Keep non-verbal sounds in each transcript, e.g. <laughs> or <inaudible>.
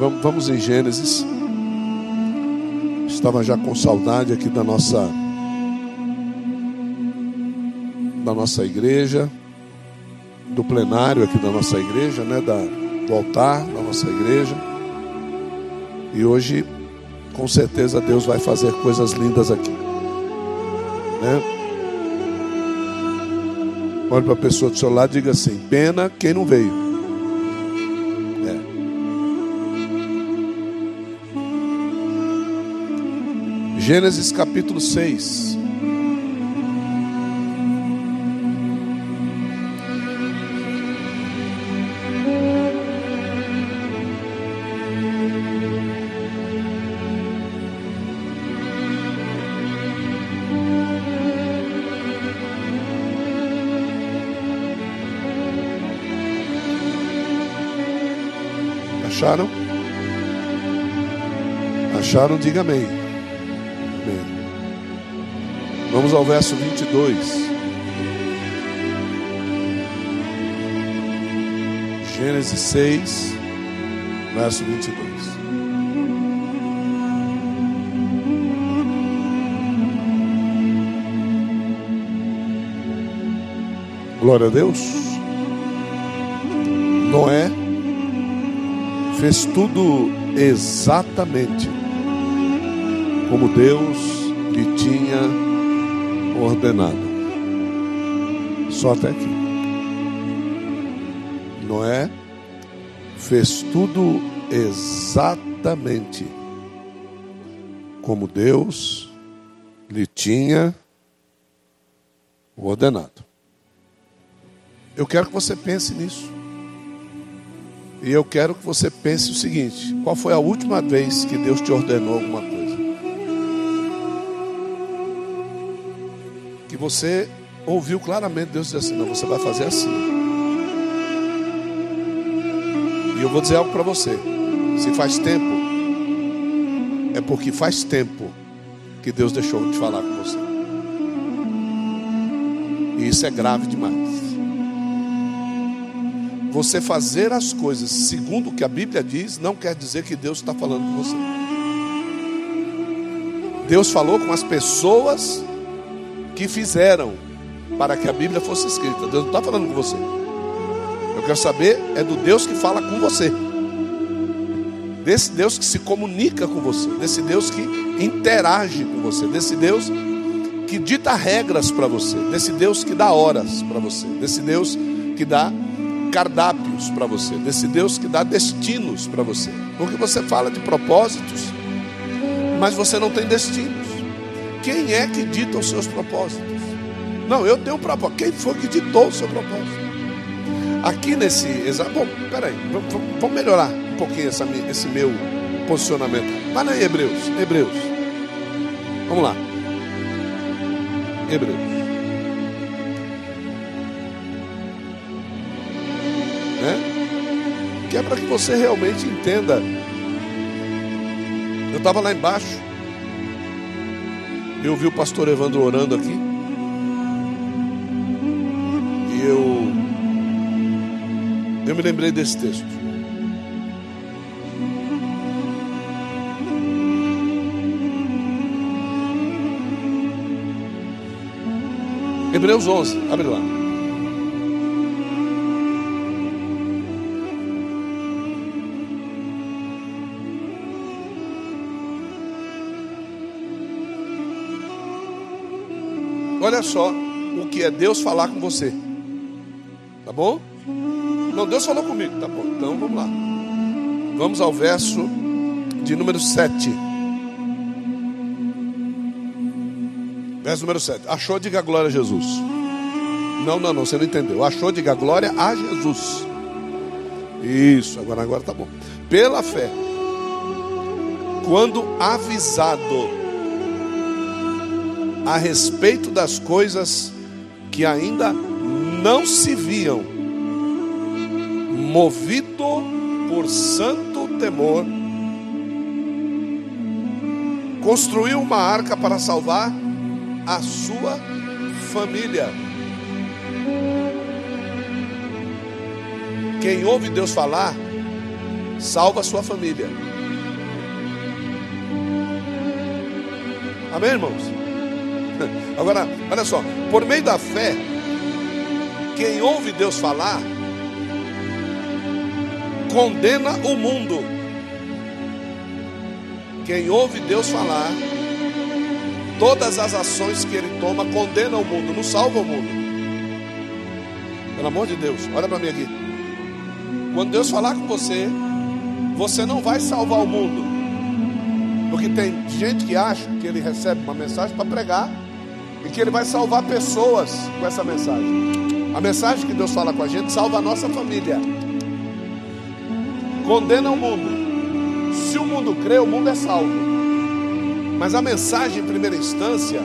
Vamos, em Gênesis. Estava já com saudade aqui da nossa da nossa igreja, do plenário aqui da nossa igreja, né, da, do altar da nossa igreja. E hoje, com certeza, Deus vai fazer coisas lindas aqui. Né? Olhe para a pessoa do seu lado e diga assim: pena quem não veio. Gênesis capítulo 6. Acharam? Acharam? Diga amém. Vamos ao verso 22. Gênesis 6, verso 22. Glória a Deus. Noé fez tudo exatamente como Deus lhe tinha ordenado. Só até aqui. Noé fez tudo exatamente como Deus lhe tinha ordenado. Eu quero que você pense nisso. E eu quero que você pense o seguinte: qual foi a última vez que Deus te ordenou alguma coisa? Que você ouviu claramente Deus dizer assim: não, você vai fazer assim. E eu vou dizer algo para você: se faz tempo, é porque faz tempo que Deus deixou de falar com você. E isso é grave demais você fazer as coisas segundo o que a Bíblia diz, não quer dizer que Deus está falando com você. Deus falou com as pessoas que fizeram para que a Bíblia fosse escrita. Deus não está falando com você. Eu quero saber é do Deus que fala com você. Desse Deus que se comunica com você, desse Deus que interage com você, desse Deus que dita regras para você, desse Deus que dá horas para você, desse Deus que dá cardápios para você, desse Deus que dá destinos para você. Porque você fala de propósitos, mas você não tem destinos. Quem é que dita os seus propósitos? Não, eu tenho um propósito. Quem foi que ditou o seu propósito? Aqui nesse exato. Bom, peraí, vamos, vamos melhorar um pouquinho essa, esse meu posicionamento. Vai lá em Hebreus, Hebreus. Vamos lá. Hebreus. né? Que é para que você realmente entenda. Eu estava lá embaixo, eu vi o pastor Evandro orando aqui, e eu, eu me lembrei desse texto. Hebreus 11, abre lá. Olha só o que é Deus falar com você. Tá bom? Não, Deus falou comigo. Tá bom, então vamos lá. Vamos ao verso de número 7. Verso número 7. Achou, diga glória a Jesus. Não, não, não, você não entendeu. Achou, diga glória a Jesus. Isso, agora, agora tá bom. Pela fé, quando avisado a respeito das coisas que ainda não se viam, movido por santo temor, construiu uma arca para salvar a sua família. Quem ouve Deus falar, salva a sua família. Amém, irmãos? <laughs> Agora, olha só, por meio da fé, quem ouve Deus falar, condena o mundo. Quem ouve Deus falar, todas as ações que ele toma condena o mundo, não salva o mundo. Pelo amor de Deus, olha para mim aqui. Quando Deus falar com você, você não vai salvar o mundo. Porque tem gente que acha que ele recebe uma mensagem para pregar e que ele vai salvar pessoas com essa mensagem. A mensagem que Deus fala com a gente salva a nossa família. Condena o mundo. Se o mundo crê, o mundo é salvo. Mas a mensagem, em primeira instância,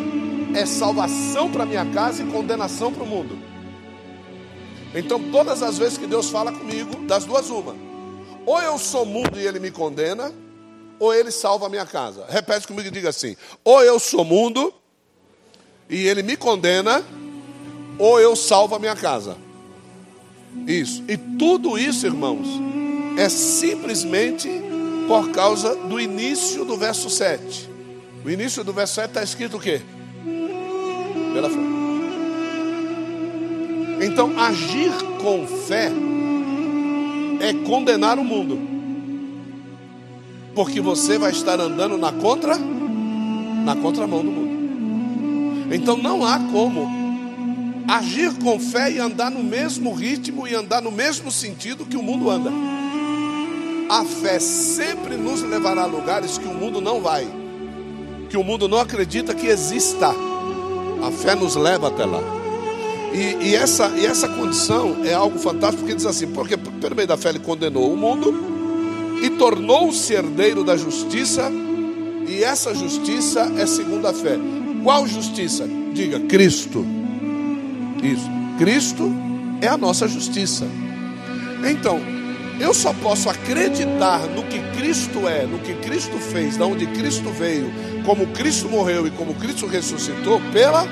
é salvação para minha casa e condenação para o mundo. Então, todas as vezes que Deus fala comigo, das duas, uma. Ou eu sou mundo e ele me condena, ou ele salva a minha casa. Repete comigo e diga assim: ou eu sou mundo e ele me condena, ou eu salvo a minha casa. Isso. E tudo isso, irmãos, é simplesmente por causa do início do verso 7. O início do verso 7 está escrito o quê? Pela fé. Então, agir com fé é condenar o mundo. Porque você vai estar andando na contra na contramão do mundo. Então não há como agir com fé e andar no mesmo ritmo e andar no mesmo sentido que o mundo anda. A fé sempre nos levará a lugares que o mundo não vai, que o mundo não acredita que exista. A fé nos leva até lá. E, e, essa, e essa condição é algo fantástico, porque diz assim: porque pelo meio da fé ele condenou o mundo e tornou-se herdeiro da justiça, e essa justiça é segundo a fé. Qual justiça? Diga, Cristo. Isso, Cristo é a nossa justiça. Então, eu só posso acreditar no que Cristo é, no que Cristo fez, de onde Cristo veio, como Cristo morreu e como Cristo ressuscitou, pela, pela.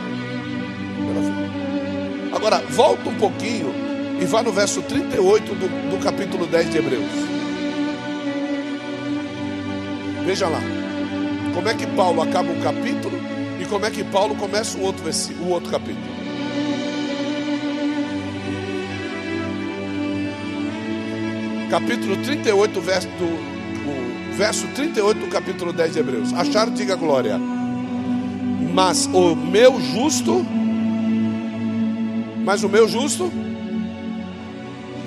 Agora, volta um pouquinho e vá no verso 38 do, do capítulo 10 de Hebreus. Veja lá. Como é que Paulo acaba um capítulo como é que Paulo começa o outro, o outro capítulo. Capítulo 38, verso, do, o verso 38 do capítulo 10 de Hebreus. Acharam, diga glória. Mas o meu justo mas o meu justo,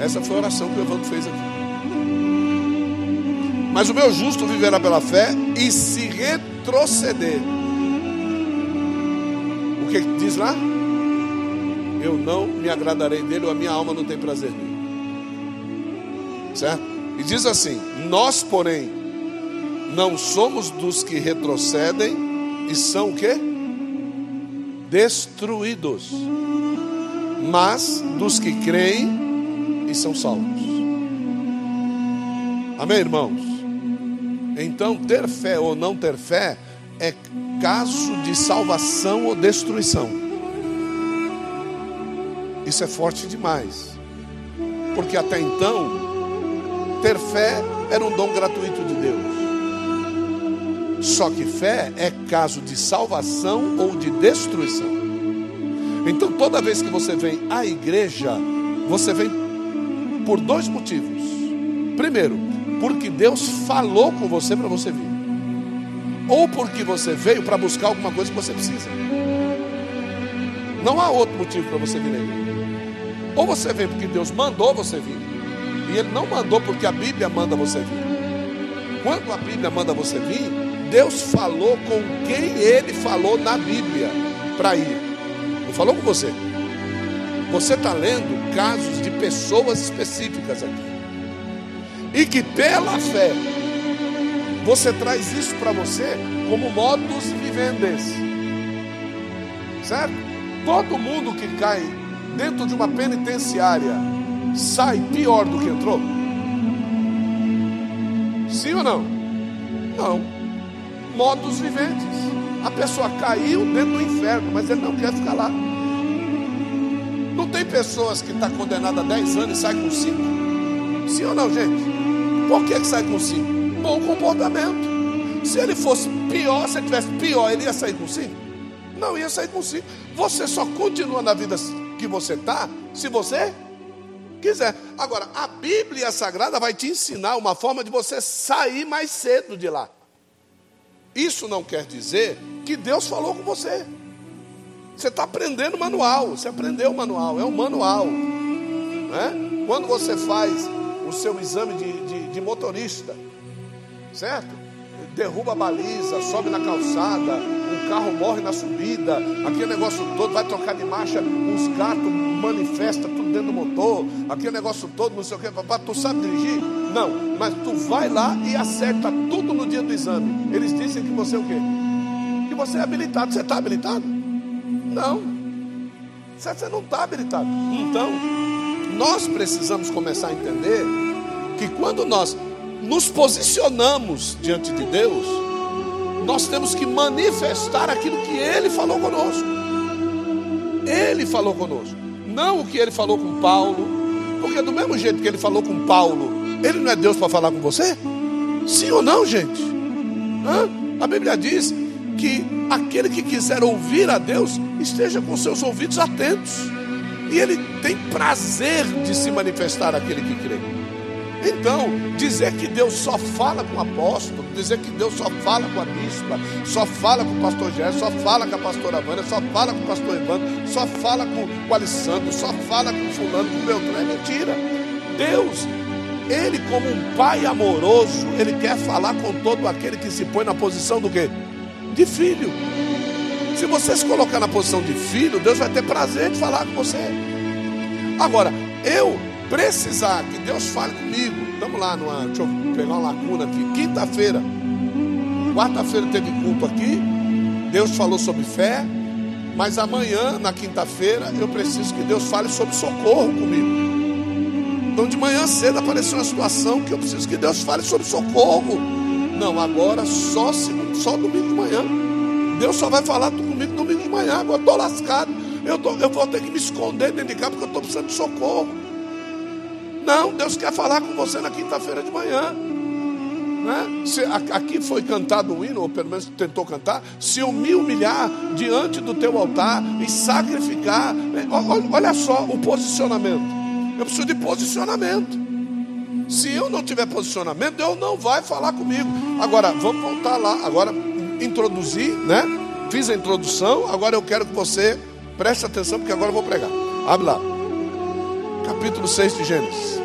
essa foi a oração que o Evandro fez aqui. Mas o meu justo viverá pela fé e se retroceder. O que diz lá? Eu não me agradarei dele, ou a minha alma não tem prazer nele. Certo? E diz assim: Nós, porém, não somos dos que retrocedem e são o quê? Destruídos mas dos que creem e são salvos. Amém, irmãos? Então, ter fé ou não ter fé é caso de salvação ou destruição. Isso é forte demais, porque até então, ter fé era um dom gratuito de Deus. Só que fé é caso de salvação ou de destruição. Então, toda vez que você vem à igreja, você vem por dois motivos. Primeiro, porque Deus falou com você para você vir, ou porque você veio para buscar alguma coisa que você precisa. Não há outro motivo para você vir igreja. Ou você vem porque Deus mandou você vir, e Ele não mandou porque a Bíblia manda você vir. Quando a Bíblia manda você vir, Deus falou com quem Ele falou na Bíblia para ir falou com você. Você está lendo casos de pessoas específicas aqui. E que pela fé, você traz isso para você como modus vivendes. Certo? Todo mundo que cai dentro de uma penitenciária sai pior do que entrou? Sim ou não? Não. Modus viventes. A pessoa caiu dentro do inferno, mas ele não quer ficar lá. Não tem pessoas que estão tá condenadas a 10 anos e saem com 5? Sim ou não, gente? Por que, que sai com 5? Bom comportamento. Se ele fosse pior, se ele tivesse pior, ele ia sair com 5? Não ia sair com 5. Você só continua na vida que você está se você quiser. Agora, a Bíblia Sagrada vai te ensinar uma forma de você sair mais cedo de lá. Isso não quer dizer que Deus falou com você. Você está aprendendo manual, você aprendeu o manual, é um manual. Né? Quando você faz o seu exame de, de, de motorista, certo? derruba a baliza, sobe na calçada, o carro morre na subida, aquele negócio todo, vai trocar de marcha, os gatos manifestam tudo dentro do motor, aquele negócio todo, não sei o que, papai, tu sabe dirigir? Não, mas tu vai lá e acerta tudo no dia do exame. Eles dizem que você é o quê? Que você é habilitado. Você está habilitado? Não. Você não está habilitado. Então, nós precisamos começar a entender que quando nós nos posicionamos diante de Deus, nós temos que manifestar aquilo que Ele falou conosco. Ele falou conosco, não o que Ele falou com Paulo, porque do mesmo jeito que Ele falou com Paulo, Ele não é Deus para falar com você? Sim ou não, gente? Hã? A Bíblia diz que aquele que quiser ouvir a Deus esteja com seus ouvidos atentos. E ele tem prazer de se manifestar aquele que crê. Então, dizer que Deus só fala com o apóstolo, dizer que Deus só fala com a bispa, só fala com o pastor Gerson, só fala com a pastora Vânia, só fala com o pastor Evandro, só fala com, o Alessandro, só fala com fulano, com o Beltrão, é mentira. Deus, Ele como um pai amoroso, Ele quer falar com todo aquele que se põe na posição do quê? De filho. Se você se colocar na posição de filho, Deus vai ter prazer de falar com você. Agora, eu precisar que Deus fale comigo, vamos lá, numa, deixa eu pegar uma lacuna aqui. Quinta-feira, quarta-feira teve culto aqui, Deus falou sobre fé, mas amanhã, na quinta-feira, eu preciso que Deus fale sobre socorro comigo. Então, de manhã cedo apareceu uma situação que eu preciso que Deus fale sobre socorro. Não, agora só, só domingo de manhã. Deus só vai falar comigo domingo de manhã. Agora estou lascado. Eu, tô, eu vou ter que me esconder dentro de casa porque eu estou precisando de socorro. Não, Deus quer falar com você na quinta-feira de manhã. Né? Aqui foi cantado o hino, ou pelo menos tentou cantar. Se eu me humilhar diante do teu altar e sacrificar. Né? Olha só o posicionamento. Eu preciso de posicionamento. Se eu não tiver posicionamento, Deus não vai falar comigo. Agora, vamos voltar lá. Agora, introduzir, né? Fiz a introdução. Agora eu quero que você preste atenção, porque agora eu vou pregar. Abre lá capítulo 6 de Gênesis.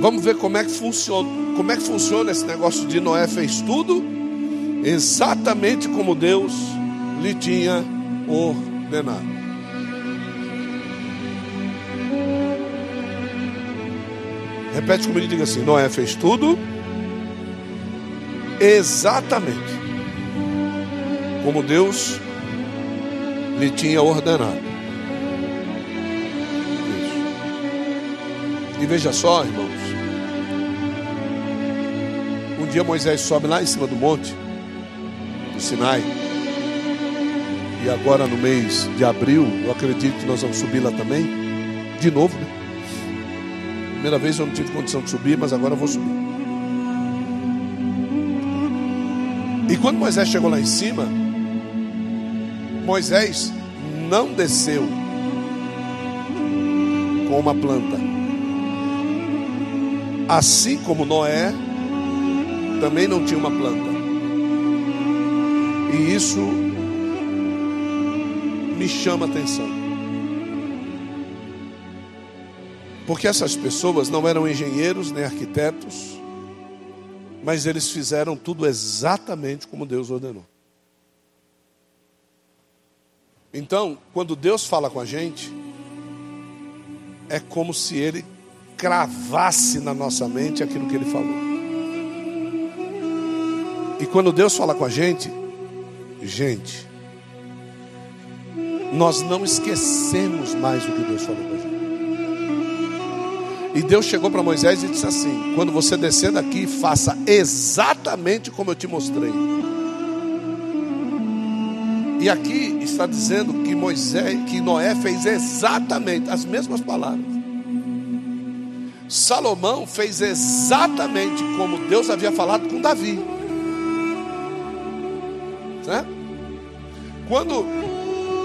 Vamos ver como é que funciona, como é que funciona esse negócio de Noé fez tudo exatamente como Deus lhe tinha ordenado. Repete comigo e diga assim: Noé fez tudo exatamente como Deus lhe tinha ordenado. E veja só, irmãos. Um dia Moisés sobe lá em cima do monte, do Sinai. E agora no mês de abril, eu acredito que nós vamos subir lá também. De novo, né? Primeira vez eu não tive condição de subir, mas agora eu vou subir. E quando Moisés chegou lá em cima, Moisés não desceu com uma planta. Assim como Noé também não tinha uma planta. E isso me chama atenção. Porque essas pessoas não eram engenheiros nem arquitetos, mas eles fizeram tudo exatamente como Deus ordenou. Então, quando Deus fala com a gente, é como se Ele cravasse na nossa mente aquilo que Ele falou. E quando Deus fala com a gente, gente, nós não esquecemos mais o que Deus falou com a gente. E Deus chegou para Moisés e disse assim: quando você descer daqui, faça exatamente como eu te mostrei. E aqui está dizendo que Moisés, que Noé fez exatamente as mesmas palavras. Salomão fez exatamente como Deus havia falado com Davi. Certo? Quando,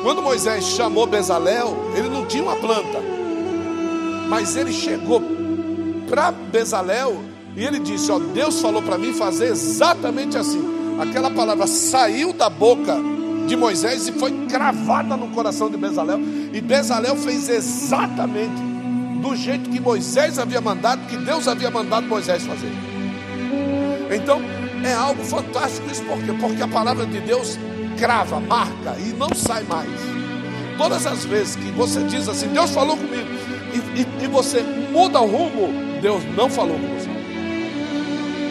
quando Moisés chamou Bezalel, ele não tinha uma planta, mas ele chegou para Bezalel e ele disse: Ó, Deus falou para mim fazer exatamente assim. Aquela palavra saiu da boca de Moisés e foi cravada no coração de Bezalel. E Bezalel fez exatamente do jeito que Moisés havia mandado, que Deus havia mandado Moisés fazer. Então, é algo fantástico isso, por quê? Porque a palavra de Deus crava, marca e não sai mais. Todas as vezes que você diz assim, Deus falou comigo, e, e, e você muda o rumo, Deus não falou com você.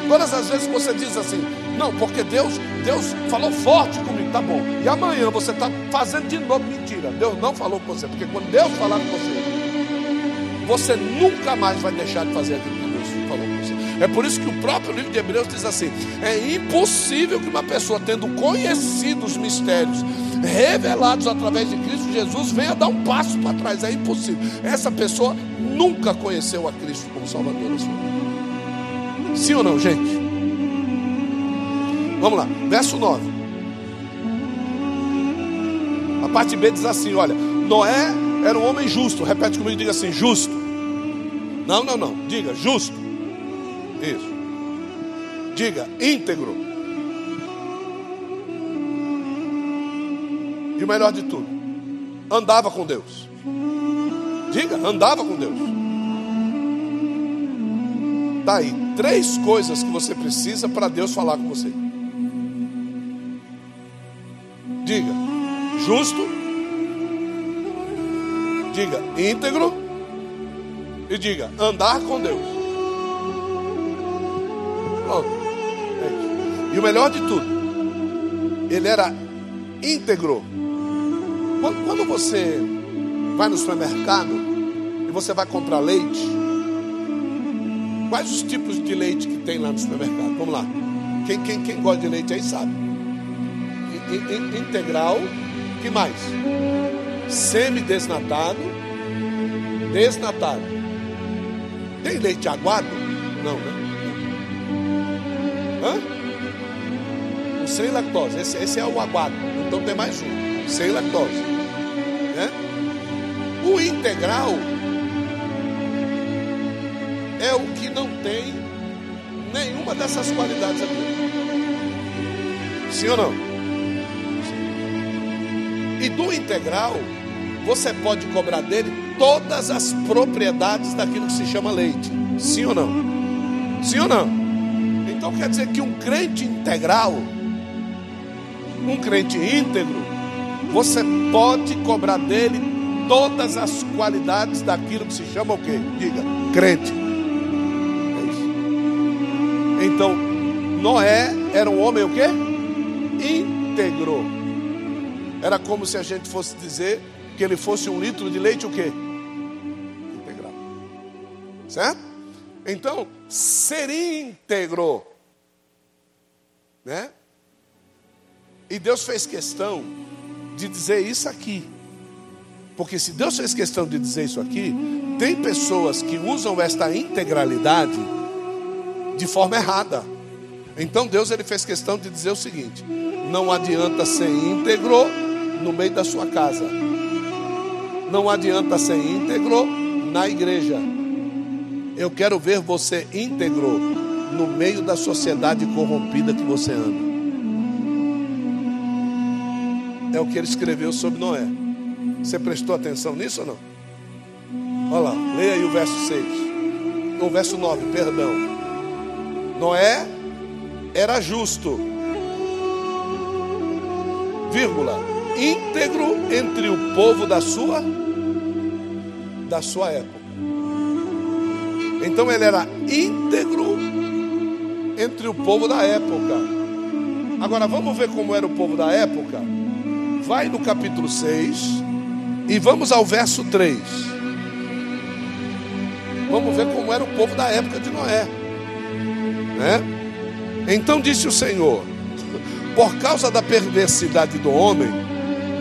Todas as vezes que você diz assim, não, porque Deus, Deus falou forte comigo, tá bom. E amanhã você está fazendo de novo mentira. Deus não falou com você, porque quando Deus falar com você, você nunca mais vai deixar de fazer aquilo que Deus falou com você. É por isso que o próprio livro de Hebreus diz assim: é impossível que uma pessoa, tendo conhecido os mistérios revelados através de Cristo Jesus, venha dar um passo para trás. É impossível. Essa pessoa nunca conheceu a Cristo como Salvador da sua vida. Sim ou não, gente? Vamos lá, verso 9. A parte B diz assim: olha, Noé era um homem justo. Repete comigo, diga assim: justo. Não, não, não. Diga justo. Isso. Diga íntegro. E o melhor de tudo, andava com Deus. Diga, andava com Deus. Tá aí, três coisas que você precisa para Deus falar com você. Justo, Diga íntegro. E diga andar com Deus. Pronto. É e o melhor de tudo, ele era íntegro. Quando, você vai no supermercado e você vai comprar leite, quais os tipos de leite que tem lá no supermercado? Vamos lá. Quem, quem, quem gosta de leite aí sabe. Integral, que mais? semi-desnatado, desnatado. Tem leite aguado? Não, né? Hã? O sem lactose. Esse, esse é o aguado. Então tem mais um. Sem lactose. Né? O integral é o que não tem nenhuma dessas qualidades aqui. Sim ou não? E do integral você pode cobrar dele todas as propriedades daquilo que se chama leite. Sim ou não? Sim ou não? Então quer dizer que um crente integral, um crente íntegro, você pode cobrar dele todas as qualidades daquilo que se chama o quê? Diga, crente. É. Então, Noé era um homem o quê? Íntegro. Era como se a gente fosse dizer que ele fosse um litro de leite o quê? Integral. Certo? Então, ser íntegro, né? E Deus fez questão de dizer isso aqui. Porque se Deus fez questão de dizer isso aqui, tem pessoas que usam esta integralidade de forma errada. Então Deus ele fez questão de dizer o seguinte: não adianta ser íntegro no meio da sua casa. Não adianta ser íntegro na igreja. Eu quero ver você íntegro no meio da sociedade corrompida que você anda. É o que ele escreveu sobre Noé. Você prestou atenção nisso ou não? Olha lá, leia aí o verso 6. O verso 9, perdão. Noé era justo, vírgula, íntegro entre o povo da sua da sua época. Então ele era íntegro entre o povo da época. Agora vamos ver como era o povo da época. Vai no capítulo 6 e vamos ao verso 3. Vamos ver como era o povo da época de Noé. Né? Então disse o Senhor: <laughs> Por causa da perversidade do homem,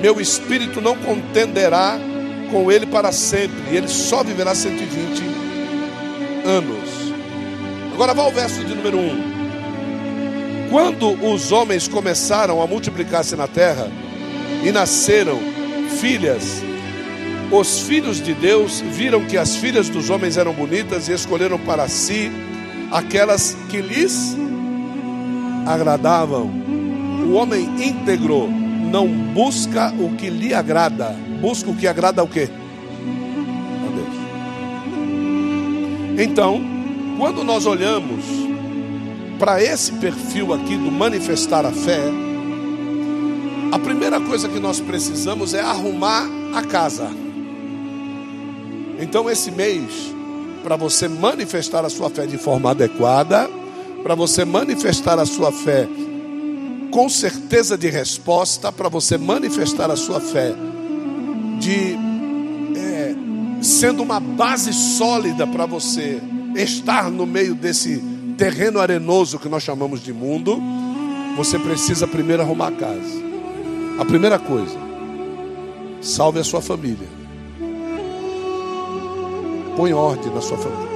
meu espírito não contenderá com ele para sempre, ele só viverá 120 anos. Agora vá ao verso de número 1. Quando os homens começaram a multiplicar-se na terra e nasceram filhas, os filhos de Deus viram que as filhas dos homens eram bonitas e escolheram para si aquelas que lhes agradavam. O homem íntegro não busca o que lhe agrada, busca o que agrada ao quê? A Deus. Então, quando nós olhamos para esse perfil aqui do manifestar a fé, a primeira coisa que nós precisamos é arrumar a casa. Então, esse mês, para você manifestar a sua fé de forma adequada, para você manifestar a sua fé com certeza de resposta, para você manifestar a sua fé de é, sendo uma base sólida para você estar no meio desse terreno arenoso que nós chamamos de mundo, você precisa primeiro arrumar a casa. A primeira coisa, salve a sua família. Põe ordem na sua família.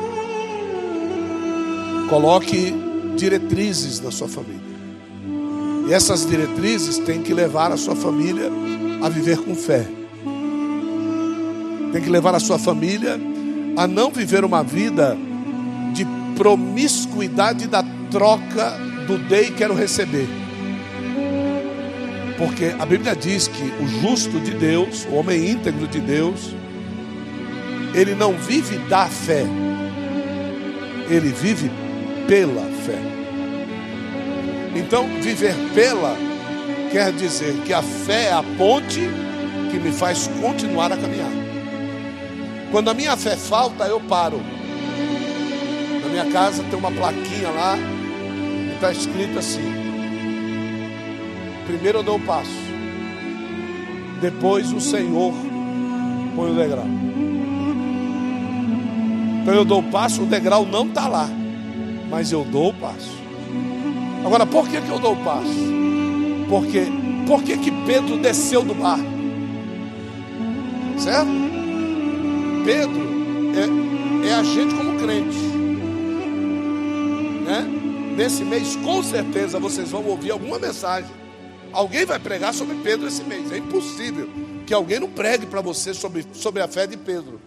Coloque diretrizes na sua família. E essas diretrizes têm que levar a sua família a viver com fé. Tem que levar a sua família a não viver uma vida de promiscuidade da troca do dei quero receber. Porque a Bíblia diz que o justo de Deus, o homem íntegro de Deus, ele não vive da fé, ele vive pela fé. Então, viver pela quer dizer que a fé é a ponte que me faz continuar a caminhar. Quando a minha fé falta, eu paro. Na minha casa tem uma plaquinha lá, que está escrito assim: primeiro eu dou o passo, depois o Senhor põe o degrau. Então eu dou o passo, o degrau não está lá, mas eu dou o passo. Agora, por que, que eu dou o passo? Porque, por que, que Pedro desceu do mar? Certo? Pedro é, é a gente como crente. Né? Nesse mês, com certeza, vocês vão ouvir alguma mensagem. Alguém vai pregar sobre Pedro esse mês. É impossível que alguém não pregue para você sobre, sobre a fé de Pedro.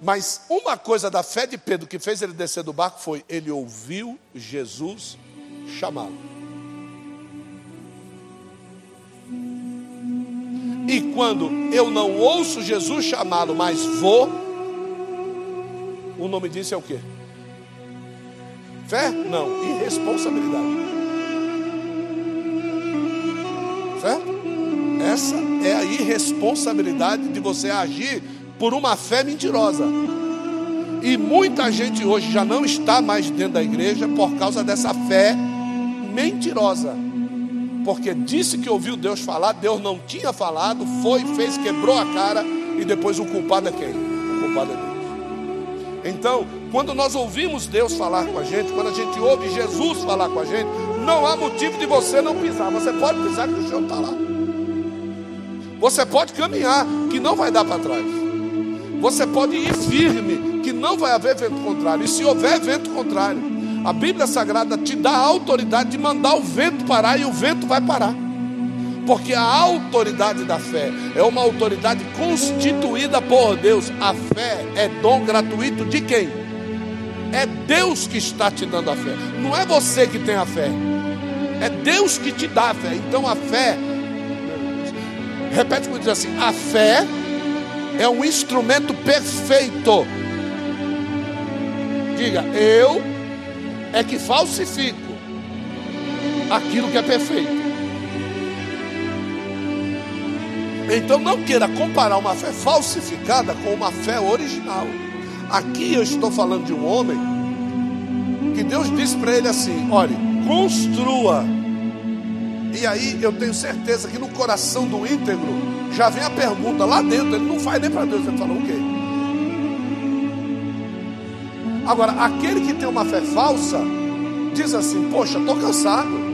Mas uma coisa da fé de Pedro que fez ele descer do barco foi ele ouviu Jesus chamá-lo. E quando eu não ouço Jesus chamá-lo, mas vou, o nome disso é o que? Fé? Não, irresponsabilidade. Essa é a irresponsabilidade de você agir por uma fé mentirosa. E muita gente hoje já não está mais dentro da igreja por causa dessa fé mentirosa. Porque disse que ouviu Deus falar, Deus não tinha falado, foi, fez, quebrou a cara e depois o culpado é quem? O culpado é Deus. Então, quando nós ouvimos Deus falar com a gente, quando a gente ouve Jesus falar com a gente, não há motivo de você não pisar. Você pode pisar que o Senhor está lá. Você pode caminhar, que não vai dar para trás. Você pode ir firme, que não vai haver vento contrário. E se houver vento contrário, a Bíblia Sagrada te dá a autoridade de mandar o vento parar e o vento vai parar. Porque a autoridade da fé é uma autoridade constituída por Deus. A fé é dom gratuito de quem? É Deus que está te dando a fé. Não é você que tem a fé. É Deus que te dá a fé. Então a fé, repete comigo assim: a fé é um instrumento perfeito. Diga, eu é que falsifico aquilo que é perfeito. Então não queira comparar uma fé falsificada com uma fé original. Aqui eu estou falando de um homem que Deus disse para ele assim: olhe, construa. E aí eu tenho certeza que no coração do íntegro já vem a pergunta lá dentro, ele não faz nem para Deus, ele fala o quê? Agora, aquele que tem uma fé falsa, diz assim: Poxa, estou cansado.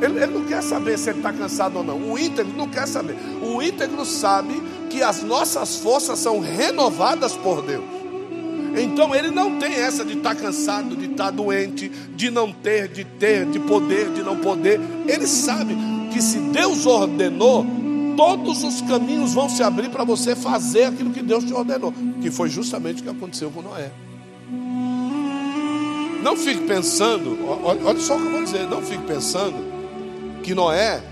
Ele, ele não quer saber se ele está cansado ou não. O íntegro não quer saber. O íntegro sabe que as nossas forças são renovadas por Deus. Então ele não tem essa de estar tá cansado, de estar tá doente, de não ter, de ter, de poder, de não poder. Ele sabe que se Deus ordenou, todos os caminhos vão se abrir para você fazer aquilo que Deus te ordenou, que foi justamente o que aconteceu com Noé. Não fique pensando, olha, só o que eu vou dizer, não fique pensando que Noé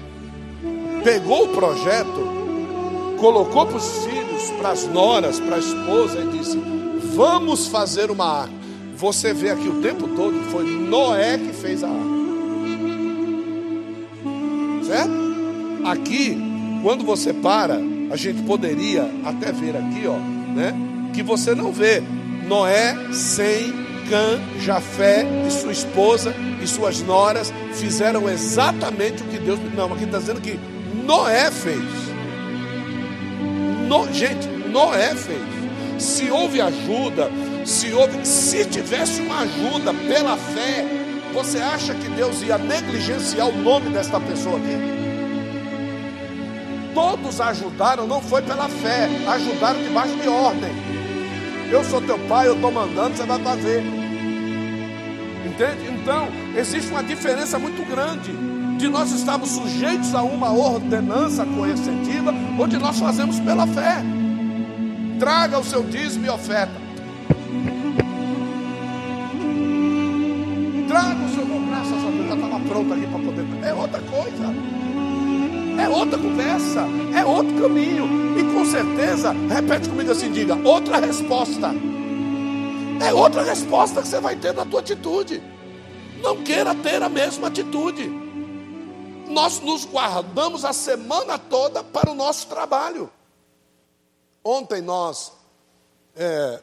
pegou o projeto, colocou para os filhos, para as noras, para a esposa e disse: Vamos fazer uma arca. Você vê aqui o tempo todo que foi Noé que fez a arca. Certo? Aqui, quando você para, a gente poderia até ver aqui, ó, né? Que você não vê Noé sem Cã, Jafé e sua esposa e suas noras fizeram exatamente o que Deus. Não, aqui está dizendo que Noé fez. No, gente, Noé fez. Se houve ajuda, se houve, se tivesse uma ajuda pela fé, você acha que Deus ia negligenciar o nome desta pessoa aqui? Todos ajudaram, não foi pela fé, ajudaram debaixo de ordem. Eu sou teu pai, eu estou mandando, você vai fazer. Entende? Então, existe uma diferença muito grande de nós estarmos sujeitos a uma ordenança coercitiva ou de nós fazemos pela fé. Traga o seu dízimo e oferta. Traga o seu graças a Deus, já estava pronto aqui para poder. É outra coisa. É outra conversa, é outro caminho. E com certeza, repete comigo assim, diga, outra resposta. É outra resposta que você vai ter na tua atitude. Não queira ter a mesma atitude. Nós nos guardamos a semana toda para o nosso trabalho. Ontem nós, é,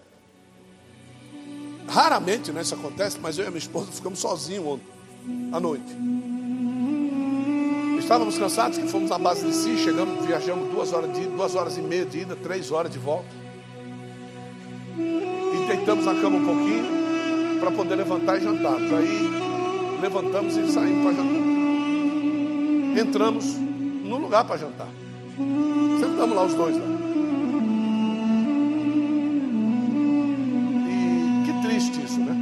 raramente né, isso acontece, mas eu e minha esposa ficamos sozinhos ontem, à noite. Estávamos cansados que fomos à base de si, chegamos, viajamos duas horas de duas horas e meia de ida, três horas de volta. E deitamos na cama um pouquinho para poder levantar e jantar. Aí levantamos e saímos para jantar. Entramos no lugar para jantar. Sentamos lá os dois lá. E que triste isso, né?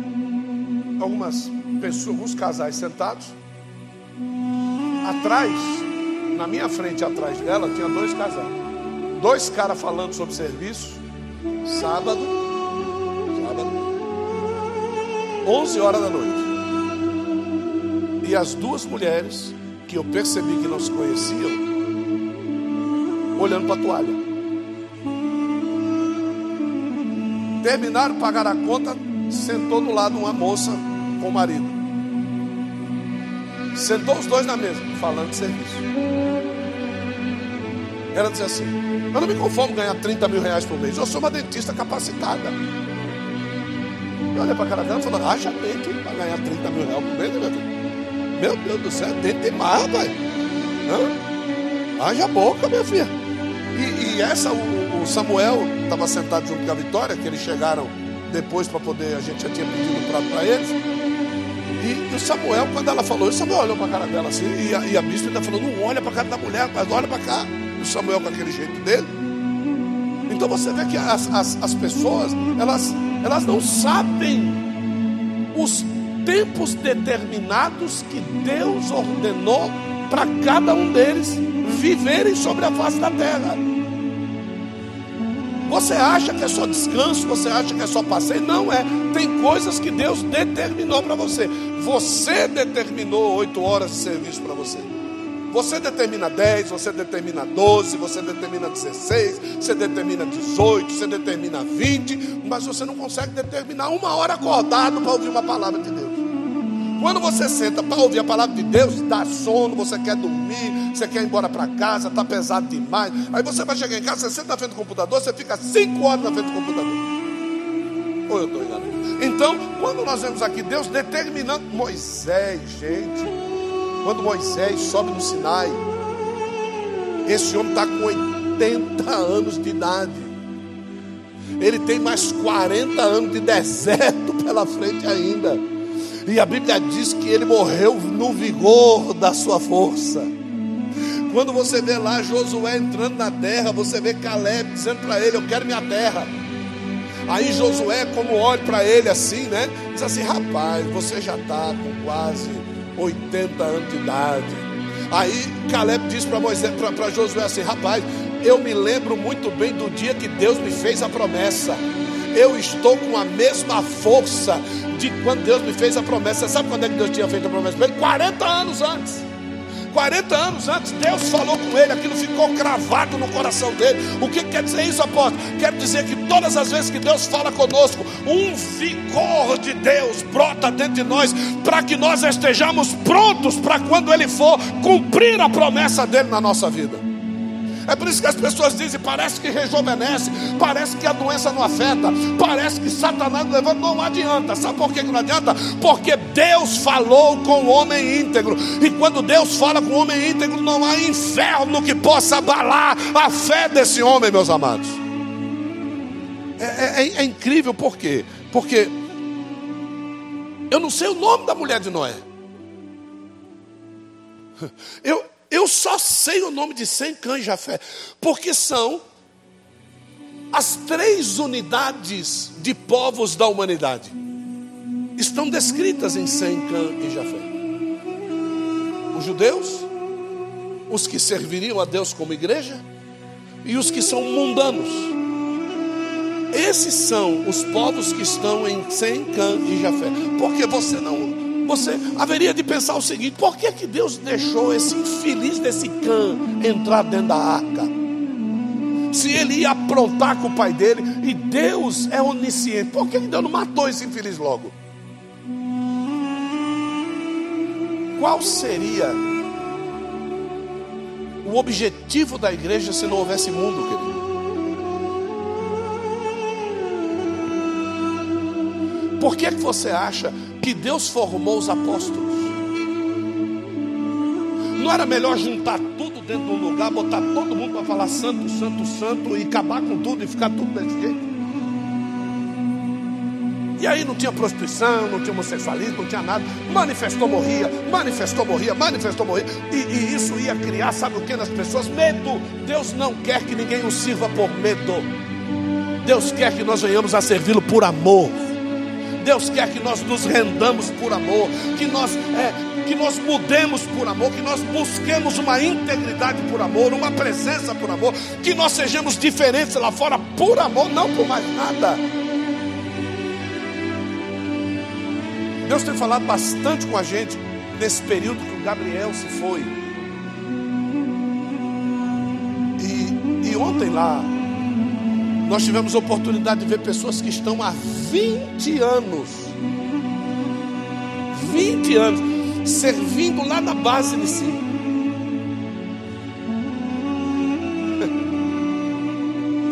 Algumas pessoas, alguns casais sentados Atrás, na minha frente, atrás dela, tinha dois casais. Dois caras falando sobre serviço. Sábado. Sábado. 11 horas da noite. E as duas mulheres, que eu percebi que não se conheciam, olhando para a toalha. Terminaram, pagaram a conta, sentou do lado uma moça com o marido. Sentou os dois na mesa, falando de serviço. Ela disse assim: Eu não me conformo ganhar 30 mil reais por mês. Eu sou uma dentista capacitada. Eu olhei para a cara dela e falei: Haja dente para ganhar 30 mil reais por mês, né, meu filho? Meu Deus do céu, dente demais, pai. Haja boca, minha filha. E, e essa, o, o Samuel estava sentado junto com a Vitória, que eles chegaram depois para poder, a gente já tinha pedido o prato para eles. E, o Samuel, quando ela falou isso, Samuel olhou para a cara dela assim, e a, e a bispa ainda falou: não olha para a cara da mulher, mas olha para cá. O Samuel com aquele jeito dele. Então você vê que as, as, as pessoas, elas, elas não sabem os tempos determinados que Deus ordenou para cada um deles viverem sobre a face da terra. Você acha que é só descanso, você acha que é só passeio? Não é. Tem coisas que Deus determinou para você. Você determinou oito horas de serviço para você. Você determina 10, você determina 12, você determina 16, você determina 18, você determina 20, mas você não consegue determinar uma hora acordado para ouvir uma palavra de Deus. Quando você senta para ouvir a palavra de Deus, dá sono, você quer dormir, você quer ir embora para casa, está pesado demais. Aí você vai chegar em casa, você senta na frente do computador, você fica cinco horas na frente do computador. Ou eu estou enganado? Então, quando nós vemos aqui Deus determinando Moisés, gente, quando Moisés sobe no Sinai, esse homem está com 80 anos de idade. Ele tem mais 40 anos de deserto pela frente ainda. E a Bíblia diz que ele morreu no vigor da sua força. Quando você vê lá Josué entrando na terra, você vê Caleb dizendo para ele: Eu quero minha terra. Aí Josué, como olha para ele assim, né? Diz assim: Rapaz, você já está com quase 80 anos de idade. Aí Caleb diz para Josué assim: Rapaz, eu me lembro muito bem do dia que Deus me fez a promessa. Eu estou com a mesma força de quando Deus me fez a promessa. Sabe quando é que Deus tinha feito a promessa para ele? 40 anos antes. 40 anos antes, Deus falou com ele, aquilo ficou cravado no coração dele. O que quer dizer isso, apóstolo? Quer dizer que todas as vezes que Deus fala conosco, um vigor de Deus brota dentro de nós, para que nós estejamos prontos para quando Ele for cumprir a promessa dele na nossa vida. É por isso que as pessoas dizem: parece que rejuvenesce, parece que a doença não afeta, parece que Satanás levanta. Não adianta. Sabe por que não adianta? Porque Deus falou com o homem íntegro. E quando Deus fala com o homem íntegro, não há inferno que possa abalar a fé desse homem, meus amados. É, é, é, é incrível, por quê? Porque eu não sei o nome da mulher de Noé. Eu, eu só sei o nome de Sem, Cã e Jafé, porque são as três unidades de povos da humanidade. Estão descritas em Sem, Cã e Jafé. Os judeus, os que serviriam a Deus como igreja, e os que são mundanos. Esses são os povos que estão em Sem, Cã e Jafé. Porque você não você haveria de pensar o seguinte: por que, que Deus deixou esse infeliz desse cã entrar dentro da arca? Se ele ia aprontar com o pai dele, e Deus é onisciente, por que Deus não matou esse infeliz logo? Qual seria o objetivo da igreja se não houvesse mundo, querido? Por que, que você acha que Deus formou os apóstolos? Não era melhor juntar tudo dentro de um lugar, botar todo mundo para falar santo, santo, santo e acabar com tudo e ficar tudo desse jeito? E aí não tinha prostituição, não tinha homossexualismo, não tinha nada. Manifestou, morria, manifestou, morria, manifestou, morria. E, e isso ia criar, sabe o que nas pessoas? Medo. Deus não quer que ninguém o sirva por medo. Deus quer que nós venhamos a servi-lo por amor. Deus quer que nós nos rendamos por amor, que nós, é, que nós mudemos por amor, que nós busquemos uma integridade por amor, uma presença por amor, que nós sejamos diferentes lá fora por amor, não por mais nada. Deus tem falado bastante com a gente nesse período que o Gabriel se foi. E, e ontem lá, nós tivemos oportunidade de ver pessoas que estão há 20 anos, 20 anos, servindo lá na base de si. <laughs>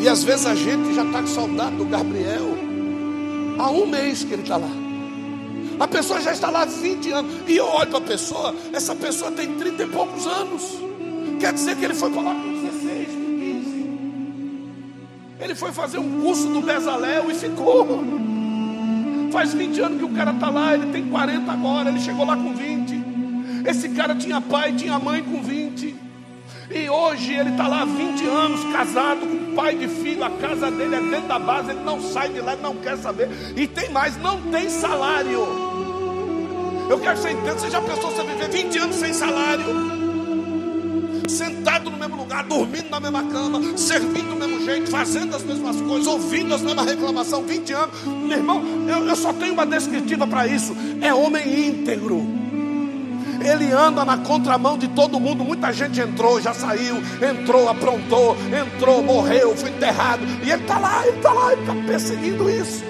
E às vezes a gente já está com saudade do Gabriel. Há um mês que ele está lá. A pessoa já está lá há 20 anos. E eu olho para a pessoa, essa pessoa tem 30 e poucos anos. Quer dizer que ele foi para lá ele foi fazer um curso do Bezalel e ficou. Faz 20 anos que o cara está lá, ele tem 40 agora, ele chegou lá com 20. Esse cara tinha pai, tinha mãe com 20. E hoje ele está lá há 20 anos, casado, com pai de filho, a casa dele é dentro da base, ele não sai de lá, ele não quer saber. E tem mais, não tem salário. Eu quero que você entenda, você já pensou você viver 20 anos sem salário? Sentado no mesmo lugar, dormindo na mesma cama, servindo do mesmo jeito, fazendo as mesmas coisas, ouvindo as mesmas reclamações, 20 anos. Meu irmão, eu, eu só tenho uma descritiva para isso: é homem íntegro. Ele anda na contramão de todo mundo. Muita gente entrou, já saiu, entrou, aprontou, entrou, morreu, foi enterrado. E ele está lá, ele está lá, ele está perseguindo isso.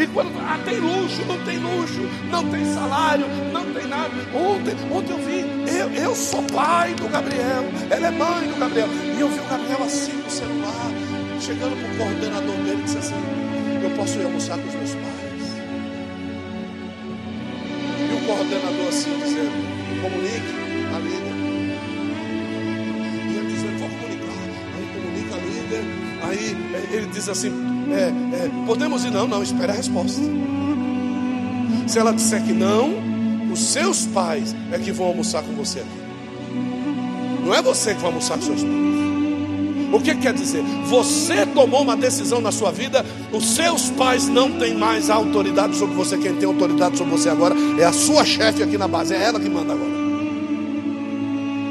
E quando ah, tem luxo, não tem luxo, não tem salário, não tem nada. Ontem, ontem eu vi, eu, eu sou pai do Gabriel, ela é mãe do Gabriel. E eu vi o Gabriel assim no celular, chegando para o coordenador dele e disse assim: Eu posso ir almoçar com os meus pais. E o coordenador assim dizendo, comunique a líder. E ele dizendo, vou comunicar. Aí comunica a líder. Aí ele diz assim, é, é, podemos ir? Não, não, espera a resposta. Se ela disser que não, os seus pais é que vão almoçar com você aqui. Não é você que vai almoçar com seus pais. O que quer dizer? Você tomou uma decisão na sua vida, os seus pais não têm mais autoridade sobre você. Quem tem autoridade sobre você agora é a sua chefe aqui na base, é ela que manda agora.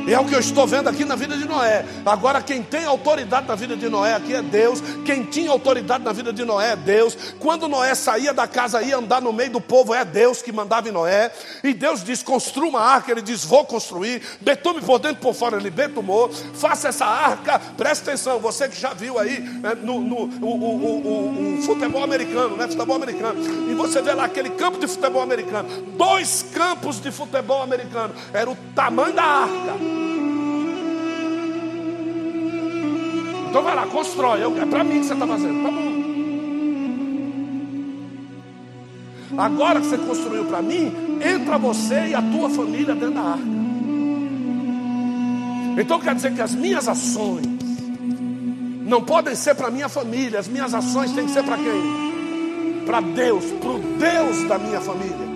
E é o que eu estou vendo aqui na vida de Noé. Agora, quem tem autoridade na vida de Noé aqui é Deus. Quem tinha autoridade na vida de Noé é Deus. Quando Noé saía da casa e ia andar no meio do povo, é Deus que mandava em Noé. E Deus diz: construa uma arca. Ele diz: vou construir. Betume por dentro e por fora. Ele betumou. Faça essa arca. Presta atenção. Você que já viu aí né, no, no o, o, o, futebol americano, né? Futebol americano. E você vê lá aquele campo de futebol americano. Dois campos de futebol americano. Era o tamanho da arca. Então vai lá, constrói. é para mim que você está fazendo. Tá bom. Agora que você construiu para mim, entra você e a tua família dentro da arca. Então quer dizer que as minhas ações não podem ser para minha família, as minhas ações têm que ser para quem? Para Deus, para o Deus da minha família.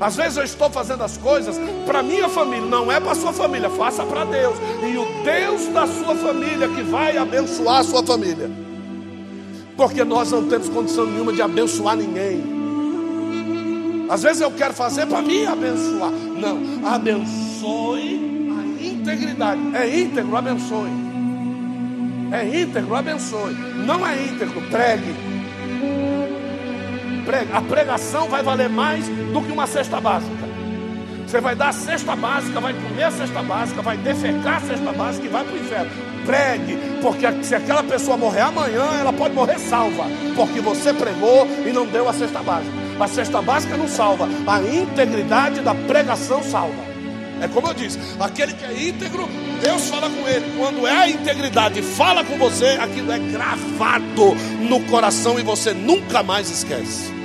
Às vezes eu estou fazendo as coisas para minha família, não é para sua família, faça para Deus. E o Deus da sua família que vai abençoar a sua família. Porque nós não temos condição nenhuma de abençoar ninguém. Às vezes eu quero fazer para mim abençoar. Não, abençoe a integridade. É íntegro, abençoe. É íntegro, abençoe. Não é íntegro, pregue prega. A pregação vai valer mais do que uma cesta básica. Você vai dar a cesta básica, vai comer a cesta básica, vai defecar a cesta básica e vai para o inferno. Pregue, porque se aquela pessoa morrer amanhã, ela pode morrer salva, porque você pregou e não deu a cesta básica. A cesta básica não salva, a integridade da pregação salva. É como eu disse, aquele que é íntegro, Deus fala com ele. Quando é a integridade fala com você, aquilo é gravado no coração e você nunca mais esquece.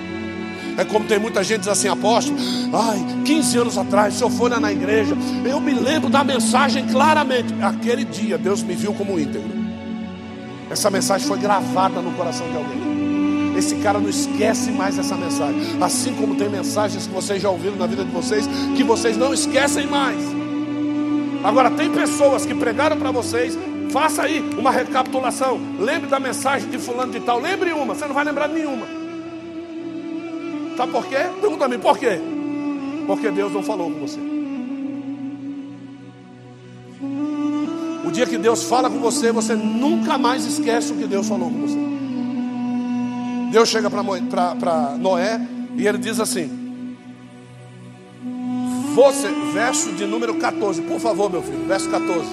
É como tem muita gente diz assim, apóstolo, ai, 15 anos atrás, se eu for na igreja, eu me lembro da mensagem claramente. Aquele dia Deus me viu como íntegro. Essa mensagem foi gravada no coração de alguém. Esse cara não esquece mais essa mensagem. Assim como tem mensagens que vocês já ouviram na vida de vocês, que vocês não esquecem mais. Agora, tem pessoas que pregaram para vocês, faça aí uma recapitulação. Lembre da mensagem de fulano de tal. Lembre uma, você não vai lembrar de nenhuma. Sabe por quê? Pergunta a mim, por quê? Porque Deus não falou com você. O dia que Deus fala com você, você nunca mais esquece o que Deus falou com você. Deus chega para Noé e ele diz assim: Você, verso de número 14, por favor, meu filho, verso 14.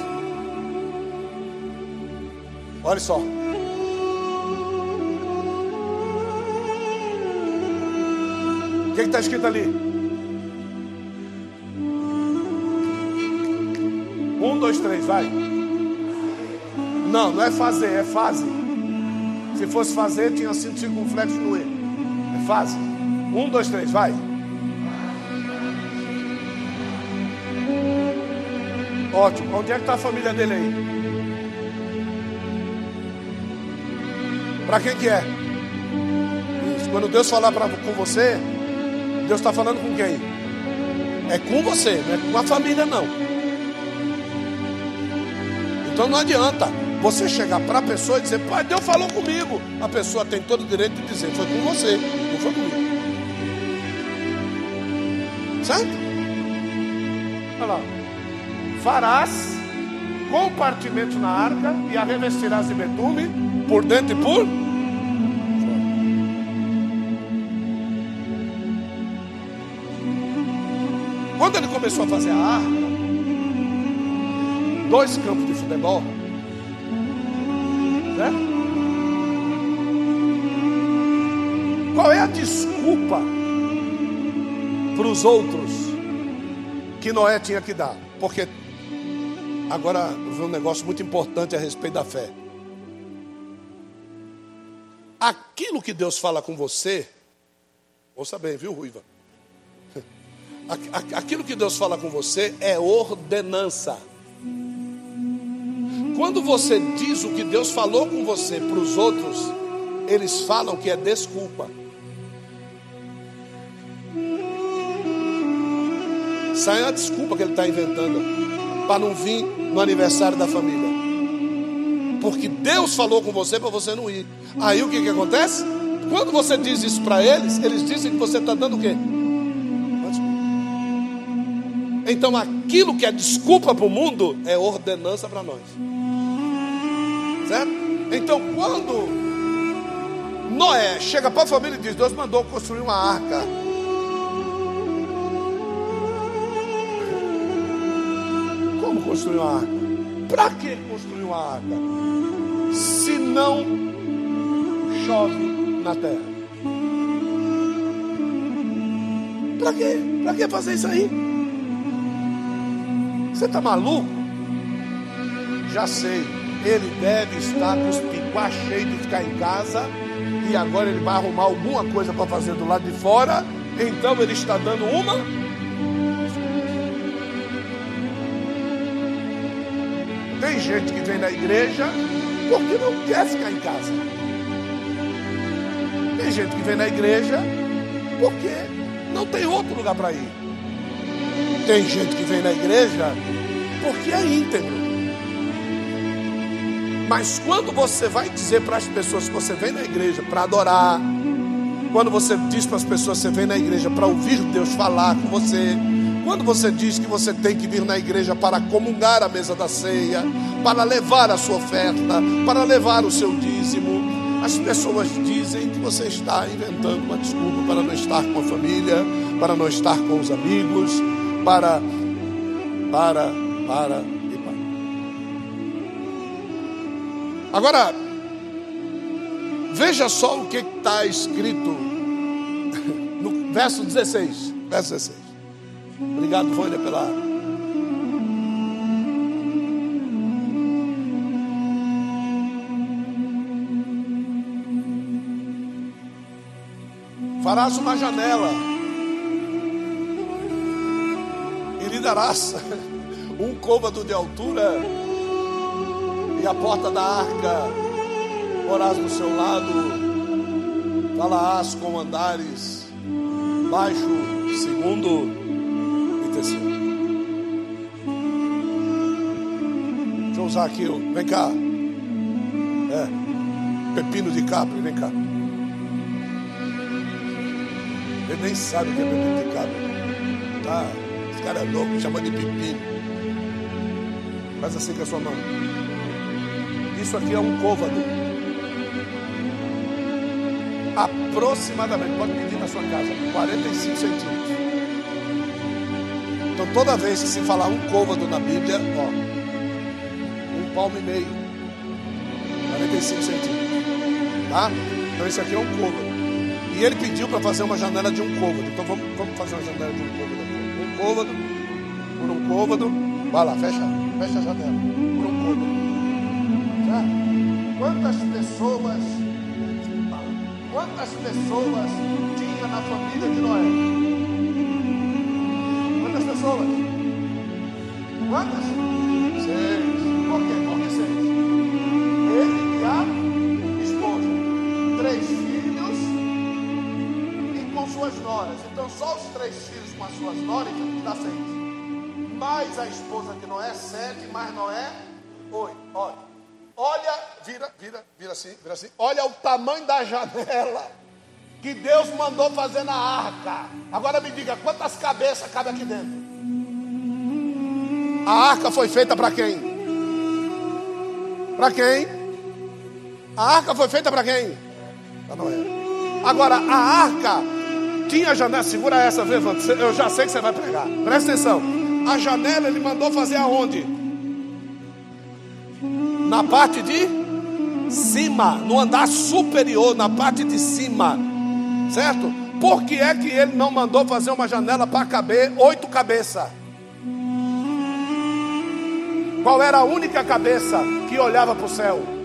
Olha só. Que está escrito ali? Um, dois, três, vai. Não, não é fazer, é fase. Se fosse fazer, tinha sido circunflexo no E. É fase. Um, dois, três, vai. Ótimo. Onde é que está a família dele aí? Para quem que é? Isso. Quando Deus falar pra, com você, Deus está falando com quem? É com você, não é com a família, não. Então não adianta você chegar para a pessoa e dizer, pai, Deus falou comigo. A pessoa tem todo o direito de dizer, foi com você, não foi comigo. Certo? Olha lá. Farás compartimento na arca e a revestirás de betume por dentro e por começou a fazer a arca, dois campos de futebol, né? Qual é a desculpa para os outros que Noé tinha que dar? Porque agora vem um negócio muito importante a respeito da fé. Aquilo que Deus fala com você, ouça bem, viu, Ruiva? Aquilo que Deus fala com você é ordenança. Quando você diz o que Deus falou com você para os outros, eles falam que é desculpa. Aí é desculpa que ele está inventando para não vir no aniversário da família. Porque Deus falou com você para você não ir. Aí o que, que acontece? Quando você diz isso para eles, eles dizem que você está dando o quê? Então aquilo que é desculpa para o mundo é ordenança para nós. Certo? Então quando Noé chega para a família e diz: Deus mandou construir uma arca. Como construir uma arca? Para que construir uma arca? Se não chove na terra. Para quê? Para que fazer isso aí? Você está maluco? Já sei. Ele deve estar com os picuás cheios de ficar em casa. E agora ele vai arrumar alguma coisa para fazer do lado de fora. Então ele está dando uma. Tem gente que vem na igreja porque não quer ficar em casa. Tem gente que vem na igreja porque não tem outro lugar para ir. Tem gente que vem na igreja porque é íntegro. Mas quando você vai dizer para as pessoas que você vem na igreja para adorar, quando você diz para as pessoas que você vem na igreja para ouvir Deus falar com você, quando você diz que você tem que vir na igreja para comungar a mesa da ceia, para levar a sua oferta, para levar o seu dízimo, as pessoas dizem que você está inventando uma desculpa para não estar com a família, para não estar com os amigos, para, para, para e para. Agora, veja só o que está escrito <laughs> no verso 16. Verso 16. Obrigado, Vânia, pela. Farás uma janela darás um côvado de altura e a porta da arca porás do seu lado, falaás com andares baixo, segundo e terceiro. Deixa eu usar aqui, vem cá. É, pepino de capri, vem cá. Ele nem sabe o que é pepino de capri. Tá cara louco, chama de pepino. Faz assim com a sua mão. Isso aqui é um côvado. Aproximadamente, pode medir na sua casa, 45 centímetros. Então toda vez que se falar um côvado na Bíblia, ó, um palmo e meio. 45 centímetros. Tá? Então esse aqui é um côvado. E ele pediu para fazer uma janela de um côvado. Então vamos, vamos fazer uma janela de um côvado côvado, por um côvado. Vai lá, fecha, fecha a janela. Por um côvado. Já? Quantas pessoas, quantas pessoas tinha na família de Noé? Quantas pessoas? Quantas? Seis. Por quê? Por que seis? Ele e a esposa. Três filhos e com suas noras. Então só os três filhos com as suas noras dá seis. Mais a esposa de Noé, sete, mais Noé, oito. Olha, olha, vira, vira, vira assim, vira assim. Olha o tamanho da janela que Deus mandou fazer na arca. Agora me diga, quantas cabeças cabe aqui dentro? A arca foi feita para quem? Para quem? A arca foi feita para quem? Para Noé. Agora, a arca tinha janela, segura essa, vê, eu já sei que você vai pregar. Presta atenção. A janela ele mandou fazer aonde? Na parte de cima, no andar superior, na parte de cima. Certo? Por que é que ele não mandou fazer uma janela para caber oito cabeças? Qual era a única cabeça que olhava para o céu?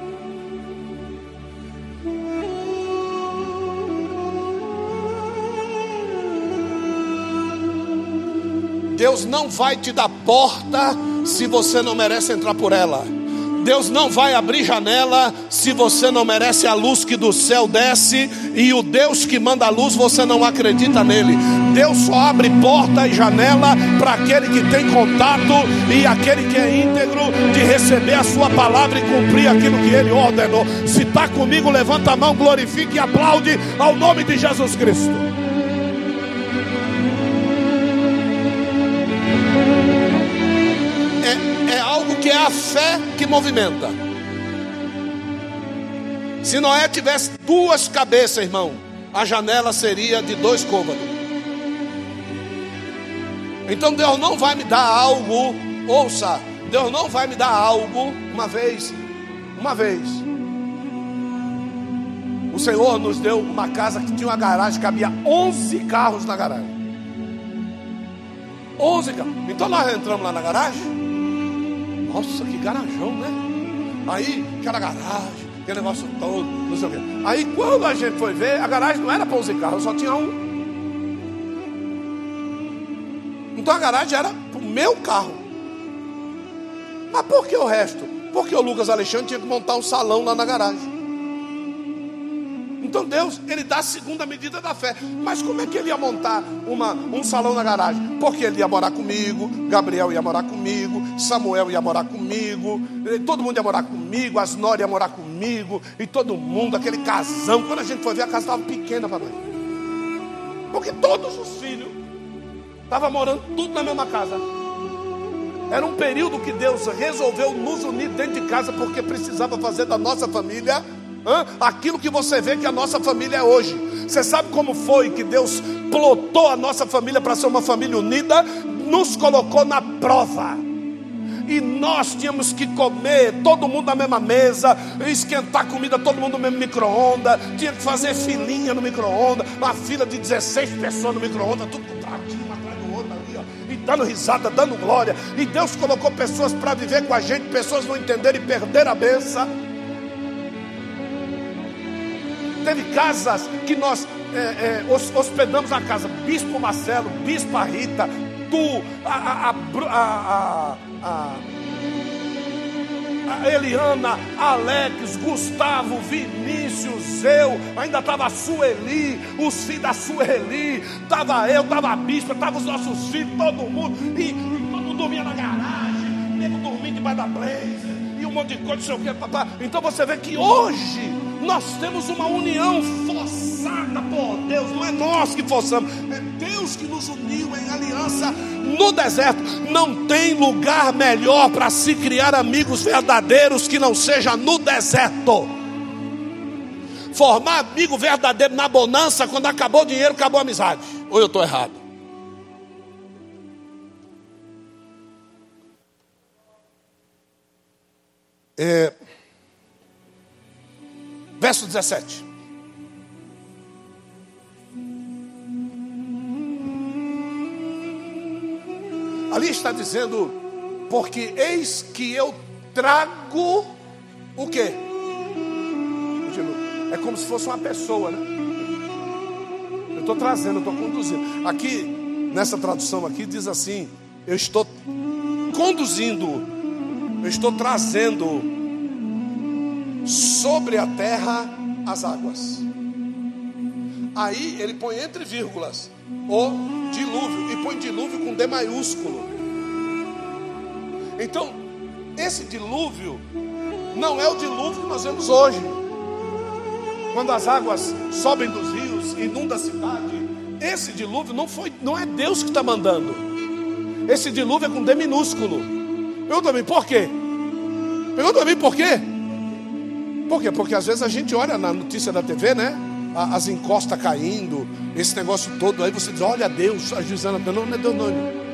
Deus não vai te dar porta se você não merece entrar por ela. Deus não vai abrir janela se você não merece a luz que do céu desce e o Deus que manda a luz você não acredita nele. Deus só abre porta e janela para aquele que tem contato e aquele que é íntegro de receber a sua palavra e cumprir aquilo que ele ordenou. Se está comigo, levanta a mão, glorifique e aplaude ao nome de Jesus Cristo. Que é a fé que movimenta. Se Noé tivesse duas cabeças, irmão, a janela seria de dois côvados. Então Deus não vai me dar algo, ouça, Deus não vai me dar algo uma vez, uma vez. O Senhor nos deu uma casa que tinha uma garagem, cabia 11 carros na garagem. 11 carros. Então nós entramos lá na garagem. Nossa, que garajão, né? Aí, aquela garagem, aquele negócio todo, não sei o quê. Aí, quando a gente foi ver, a garagem não era para 11 carros, só tinha um. Então a garagem era para o meu carro. Mas por que o resto? Porque o Lucas Alexandre tinha que montar um salão lá na garagem. Então Deus, Ele dá a segunda medida da fé. Mas como é que Ele ia montar uma, um salão na garagem? Porque Ele ia morar comigo, Gabriel ia morar comigo, Samuel ia morar comigo, eh, todo mundo ia morar comigo, as Nora ia morar comigo, e todo mundo, aquele casão. Quando a gente foi ver, a casa estava pequena para nós. Porque todos os filhos estavam morando tudo na mesma casa. Era um período que Deus resolveu nos unir dentro de casa porque precisava fazer da nossa família aquilo que você vê que a nossa família é hoje. Você sabe como foi que Deus plotou a nossa família para ser uma família unida? Nos colocou na prova. E nós tínhamos que comer, todo mundo na mesma mesa, esquentar comida, todo mundo no mesmo micro-ondas, tinha que fazer filinha no micro-ondas, uma fila de 16 pessoas no micro-ondas, tudo com pratinho um atrás do outro ali, ó, dando risada, dando glória. E Deus colocou pessoas para viver com a gente, pessoas não entenderem e perder a benção. Teve casas que nós é, é, hospedamos a casa. Bispo Marcelo, Bispa Rita, tu, a, a, a, a, Eliana, Alex, Gustavo, Vinícius, eu, ainda estava a Sueli, os filhos da Sueli, estava eu, estava a Bispa, estava os nossos filhos, todo mundo, e, todo mundo dormia na garagem, nego dormindo debaixo da blazer, e um monte de coisa, não sei o que, papá. Então você vê que hoje nós temos uma união forçada por Deus, não é nós que forçamos, é Deus que nos uniu em aliança no deserto. Não tem lugar melhor para se criar amigos verdadeiros que não seja no deserto. Formar amigo verdadeiro na bonança, quando acabou o dinheiro, acabou a amizade. Ou eu estou errado? É, Verso 17. Ali está dizendo, porque eis que eu trago o quê? É como se fosse uma pessoa, né? Eu estou trazendo, eu estou conduzindo. Aqui, nessa tradução aqui, diz assim: eu estou conduzindo, eu estou trazendo sobre a terra as águas. Aí ele põe entre vírgulas o dilúvio e põe dilúvio com D maiúsculo. Então, esse dilúvio não é o dilúvio que nós vemos hoje. Quando as águas sobem dos rios, inunda a cidade. Esse dilúvio não foi, não é Deus que está mandando. Esse dilúvio é com D minúsculo. Pergunta a mim por quê? Pergunta a mim por quê? Por quê? Porque às vezes a gente olha na notícia da TV, né? As encostas caindo, esse negócio todo, aí você diz, olha Deus, a Gisana, não, não é Deus não. É.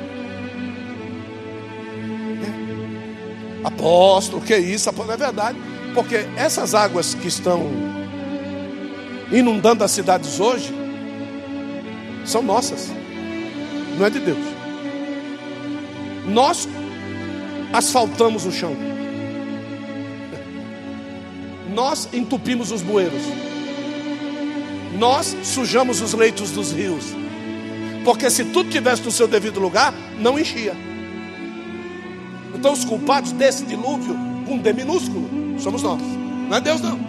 Apóstolo, que isso? Apóstolo, é verdade. Porque essas águas que estão inundando as cidades hoje, são nossas, não é de Deus. Nós asfaltamos o chão nós entupimos os bueiros, nós sujamos os leitos dos rios, porque se tudo tivesse no seu devido lugar, não enchia. Então, os culpados desse dilúvio com D minúsculo. Somos nós. Não é Deus, não.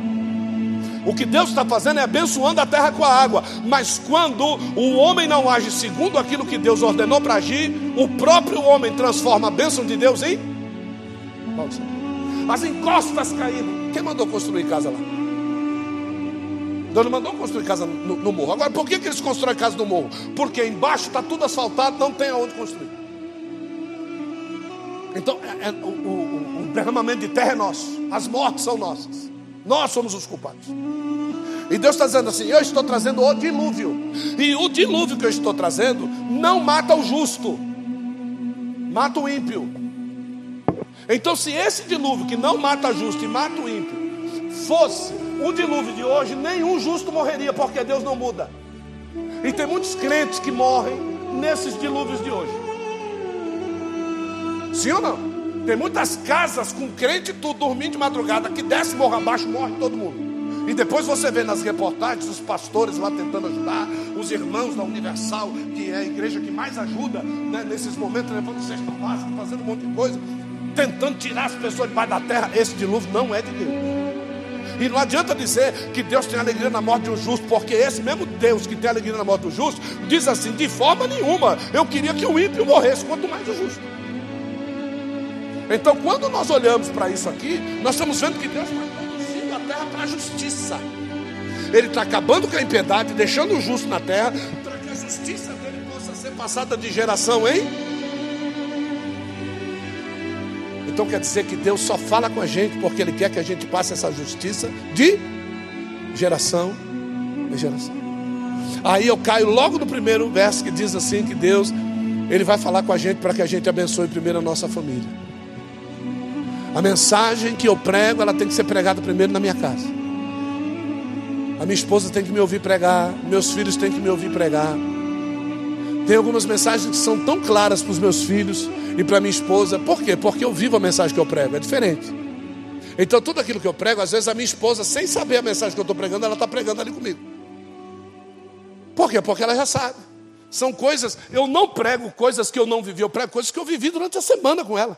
O que Deus está fazendo é abençoando a terra com a água. Mas quando o homem não age segundo aquilo que Deus ordenou para agir, o próprio homem transforma a bênção de Deus em. As encostas caíram. Quem mandou construir casa lá? Deus não mandou construir casa no, no morro. Agora, por que, que eles constroem casa no morro? Porque embaixo está tudo asfaltado, não tem aonde construir. Então, é, é, o, o, o derramamento de terra é nosso. As mortes são nossas. Nós somos os culpados. E Deus está dizendo assim: Eu estou trazendo o dilúvio. E o dilúvio que eu estou trazendo não mata o justo, mata o ímpio. Então, se esse dilúvio que não mata justo e mata o ímpio fosse o dilúvio de hoje, nenhum justo morreria, porque Deus não muda. E tem muitos crentes que morrem nesses dilúvios de hoje. Sim ou não? Tem muitas casas com crente tudo dormindo de madrugada, que desce morro abaixo, morre todo mundo. E depois você vê nas reportagens os pastores lá tentando ajudar, os irmãos da Universal, que é a igreja que mais ajuda né, nesses momentos, levando cesta básica, fazendo um monte de coisa, tentando tirar as pessoas debaixo da terra. Esse dilúvio não é de Deus. E não adianta dizer que Deus tem alegria na morte de um justo, porque esse mesmo Deus que tem alegria na morte do justo, diz assim: de forma nenhuma, eu queria que o ímpio morresse, quanto mais o justo. Então, quando nós olhamos para isso aqui, nós estamos vendo que Deus está conduzindo a terra para a justiça. Ele está acabando com a impiedade, deixando o justo na terra, para que a justiça dele possa ser passada de geração em Então quer dizer que Deus só fala com a gente porque Ele quer que a gente passe essa justiça de geração em geração. Aí eu caio logo no primeiro verso que diz assim que Deus ele vai falar com a gente para que a gente abençoe primeiro a nossa família. A mensagem que eu prego, ela tem que ser pregada primeiro na minha casa. A minha esposa tem que me ouvir pregar, meus filhos têm que me ouvir pregar. Tem algumas mensagens que são tão claras para os meus filhos e para minha esposa. Por quê? Porque eu vivo a mensagem que eu prego, é diferente. Então, tudo aquilo que eu prego, às vezes a minha esposa, sem saber a mensagem que eu estou pregando, ela está pregando ali comigo. Por quê? Porque ela já sabe. São coisas, eu não prego coisas que eu não vivi, eu prego coisas que eu vivi durante a semana com ela.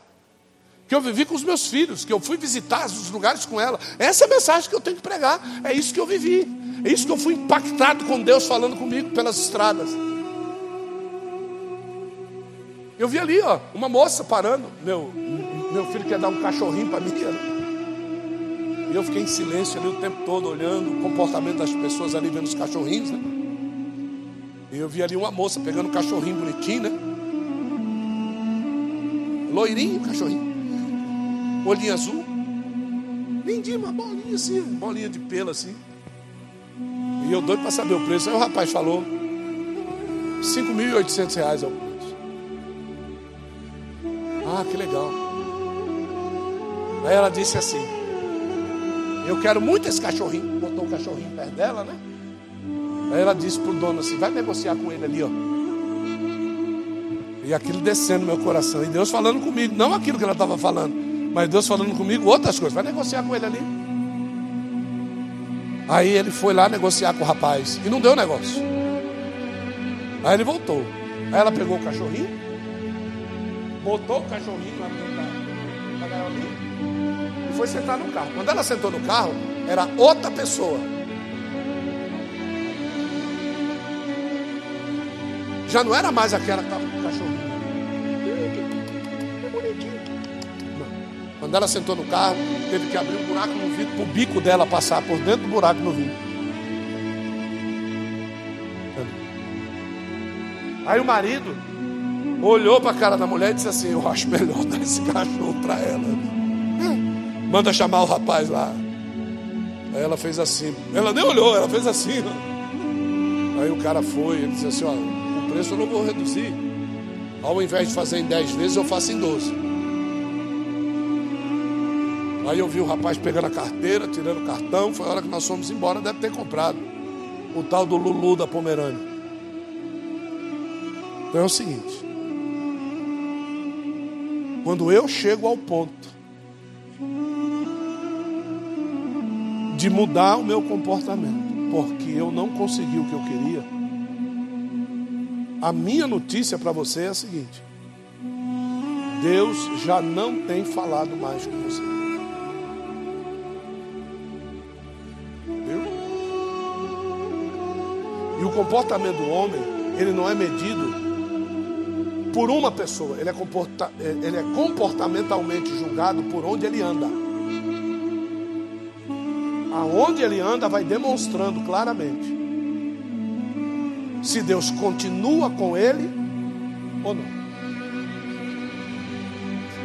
Que eu vivi com os meus filhos, que eu fui visitar os lugares com ela. Essa é a mensagem que eu tenho que pregar. É isso que eu vivi. É isso que eu fui impactado com Deus falando comigo pelas estradas. Eu vi ali, ó, uma moça parando. Meu, meu filho quer dar um cachorrinho para mim. Né? E eu fiquei em silêncio ali o tempo todo, olhando o comportamento das pessoas ali, vendo os cachorrinhos. Né? E eu vi ali uma moça pegando um cachorrinho bonitinho, né? Loirinho, cachorrinho. Olhinho azul. Lindinho, uma bolinha assim, bolinha de pelo assim. E eu doido para saber o preço. Aí o rapaz falou: 5.800 reais o ah, que legal. Aí ela disse assim: Eu quero muito esse cachorrinho. Botou o cachorrinho perto dela, né? Aí ela disse para o dono assim: Vai negociar com ele ali, ó. E aquilo descendo no meu coração. E Deus falando comigo, não aquilo que ela estava falando, mas Deus falando comigo outras coisas. Vai negociar com ele ali. Aí ele foi lá negociar com o rapaz. E não deu negócio. Aí ele voltou. Aí ela pegou o cachorrinho botou o cachorrinho lá dentro da, da gaiolinha e foi sentar no carro. Quando ela sentou no carro, era outra pessoa. Já não era mais aquela que estava com o cachorrinho. Quando ela sentou no carro, teve que abrir um buraco no vidro para o bico dela passar por dentro do buraco no vidro. Aí o marido olhou para a cara da mulher e disse assim: Eu acho melhor <laughs> dar esse cachorro para ela. Manda chamar o rapaz lá. Aí ela fez assim. Ela nem olhou, ela fez assim. Aí o cara foi, ele disse assim: Ó, o preço eu não vou reduzir. Ao invés de fazer em 10 vezes, eu faço em 12. Aí eu vi o rapaz pegando a carteira, tirando o cartão. Foi a hora que nós fomos embora, deve ter comprado. O tal do Lulu da Pomerânia. Então é o seguinte: quando eu chego ao ponto de mudar o meu comportamento, porque eu não consegui o que eu queria, a minha notícia para você é a seguinte: Deus já não tem falado mais com você. viu? E o comportamento do homem, ele não é medido por uma pessoa, ele é, comporta, ele é comportamentalmente julgado por onde ele anda. Aonde ele anda vai demonstrando claramente se Deus continua com ele ou não.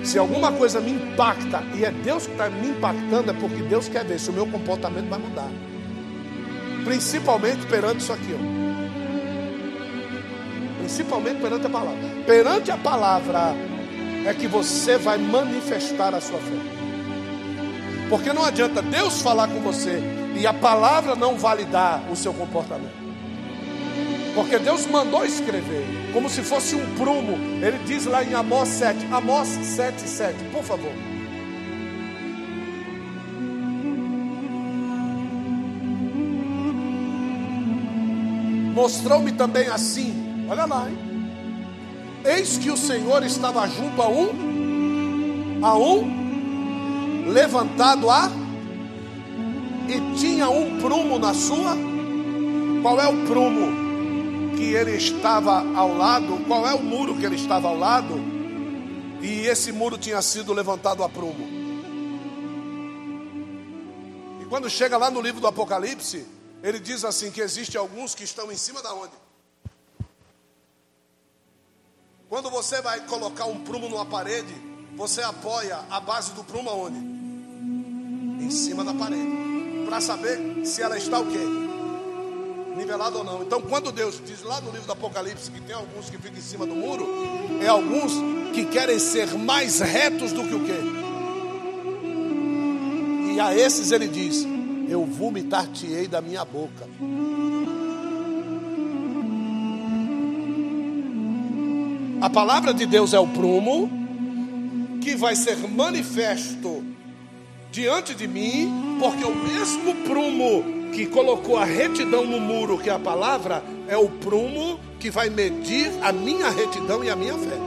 Se alguma coisa me impacta e é Deus que está me impactando, é porque Deus quer ver se o meu comportamento vai mudar. Principalmente perante isso aqui. Ó. Principalmente perante a palavra. Perante a palavra é que você vai manifestar a sua fé. Porque não adianta Deus falar com você e a palavra não validar o seu comportamento. Porque Deus mandou escrever, como se fosse um prumo. Ele diz lá em Amós 7, Amós 7, 7, por favor. Mostrou-me também assim, olha lá, hein? Eis que o Senhor estava junto a um, a um, levantado a, e tinha um prumo na sua. Qual é o prumo? que ele estava ao lado, qual é o muro que ele estava ao lado, e esse muro tinha sido levantado a prumo. E quando chega lá no livro do Apocalipse, ele diz assim: que existe alguns que estão em cima da onde? Quando você vai colocar um prumo numa parede, você apoia a base do prumo aonde? Em cima da parede. Para saber se ela está o quê? nivelado ou não. Então, quando Deus diz lá no livro do Apocalipse que tem alguns que ficam em cima do muro, é alguns que querem ser mais retos do que o quê? E a esses ele diz: Eu vomitar-te-ei da minha boca. A palavra de Deus é o prumo que vai ser manifesto diante de mim, porque o mesmo prumo que colocou a retidão no muro, que é a palavra, é o prumo que vai medir a minha retidão e a minha fé.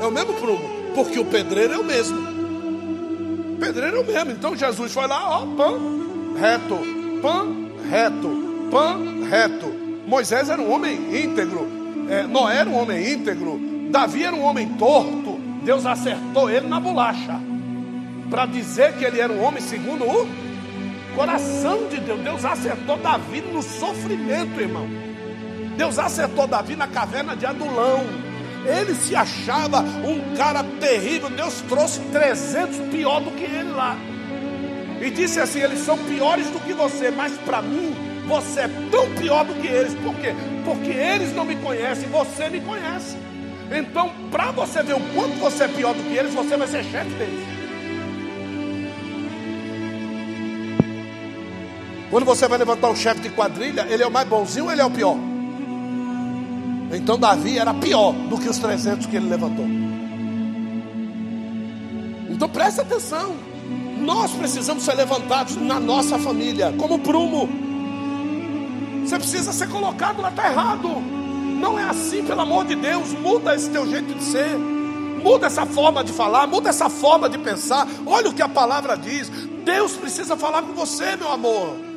É o mesmo prumo, porque o pedreiro é o mesmo. O pedreiro é o mesmo. Então Jesus foi lá, ó, pã, reto, pã, reto, pã, reto. Moisés era um homem íntegro, é, Noé era um homem íntegro, Davi era um homem torto. Deus acertou ele na bolacha para dizer que ele era um homem segundo o Coração de Deus. Deus acertou Davi no sofrimento, irmão. Deus acertou Davi na caverna de Adulão. Ele se achava um cara terrível. Deus trouxe 300 pior do que ele lá. E disse assim: eles são piores do que você, mas para mim você é tão pior do que eles. Por quê? Porque eles não me conhecem, você me conhece. Então, para você ver o quanto você é pior do que eles, você vai ser chefe deles. Quando você vai levantar um chefe de quadrilha, ele é o mais bonzinho ou ele é o pior? Então Davi era pior do que os 300 que ele levantou. Então presta atenção. Nós precisamos ser levantados na nossa família, como prumo. Você precisa ser colocado lá, está errado. Não é assim, pelo amor de Deus. Muda esse teu jeito de ser. Muda essa forma de falar, muda essa forma de pensar. Olha o que a palavra diz. Deus precisa falar com você, meu amor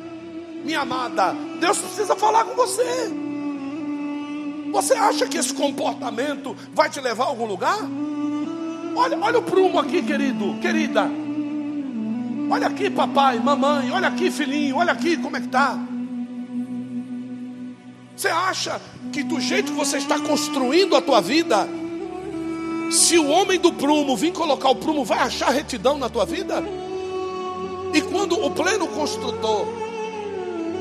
minha amada, Deus precisa falar com você. Você acha que esse comportamento vai te levar a algum lugar? Olha, olha o prumo aqui, querido, querida. Olha aqui, papai, mamãe. Olha aqui, filhinho. Olha aqui como é que está. Você acha que do jeito que você está construindo a tua vida, se o homem do prumo vir colocar o prumo, vai achar retidão na tua vida? E quando o pleno construtor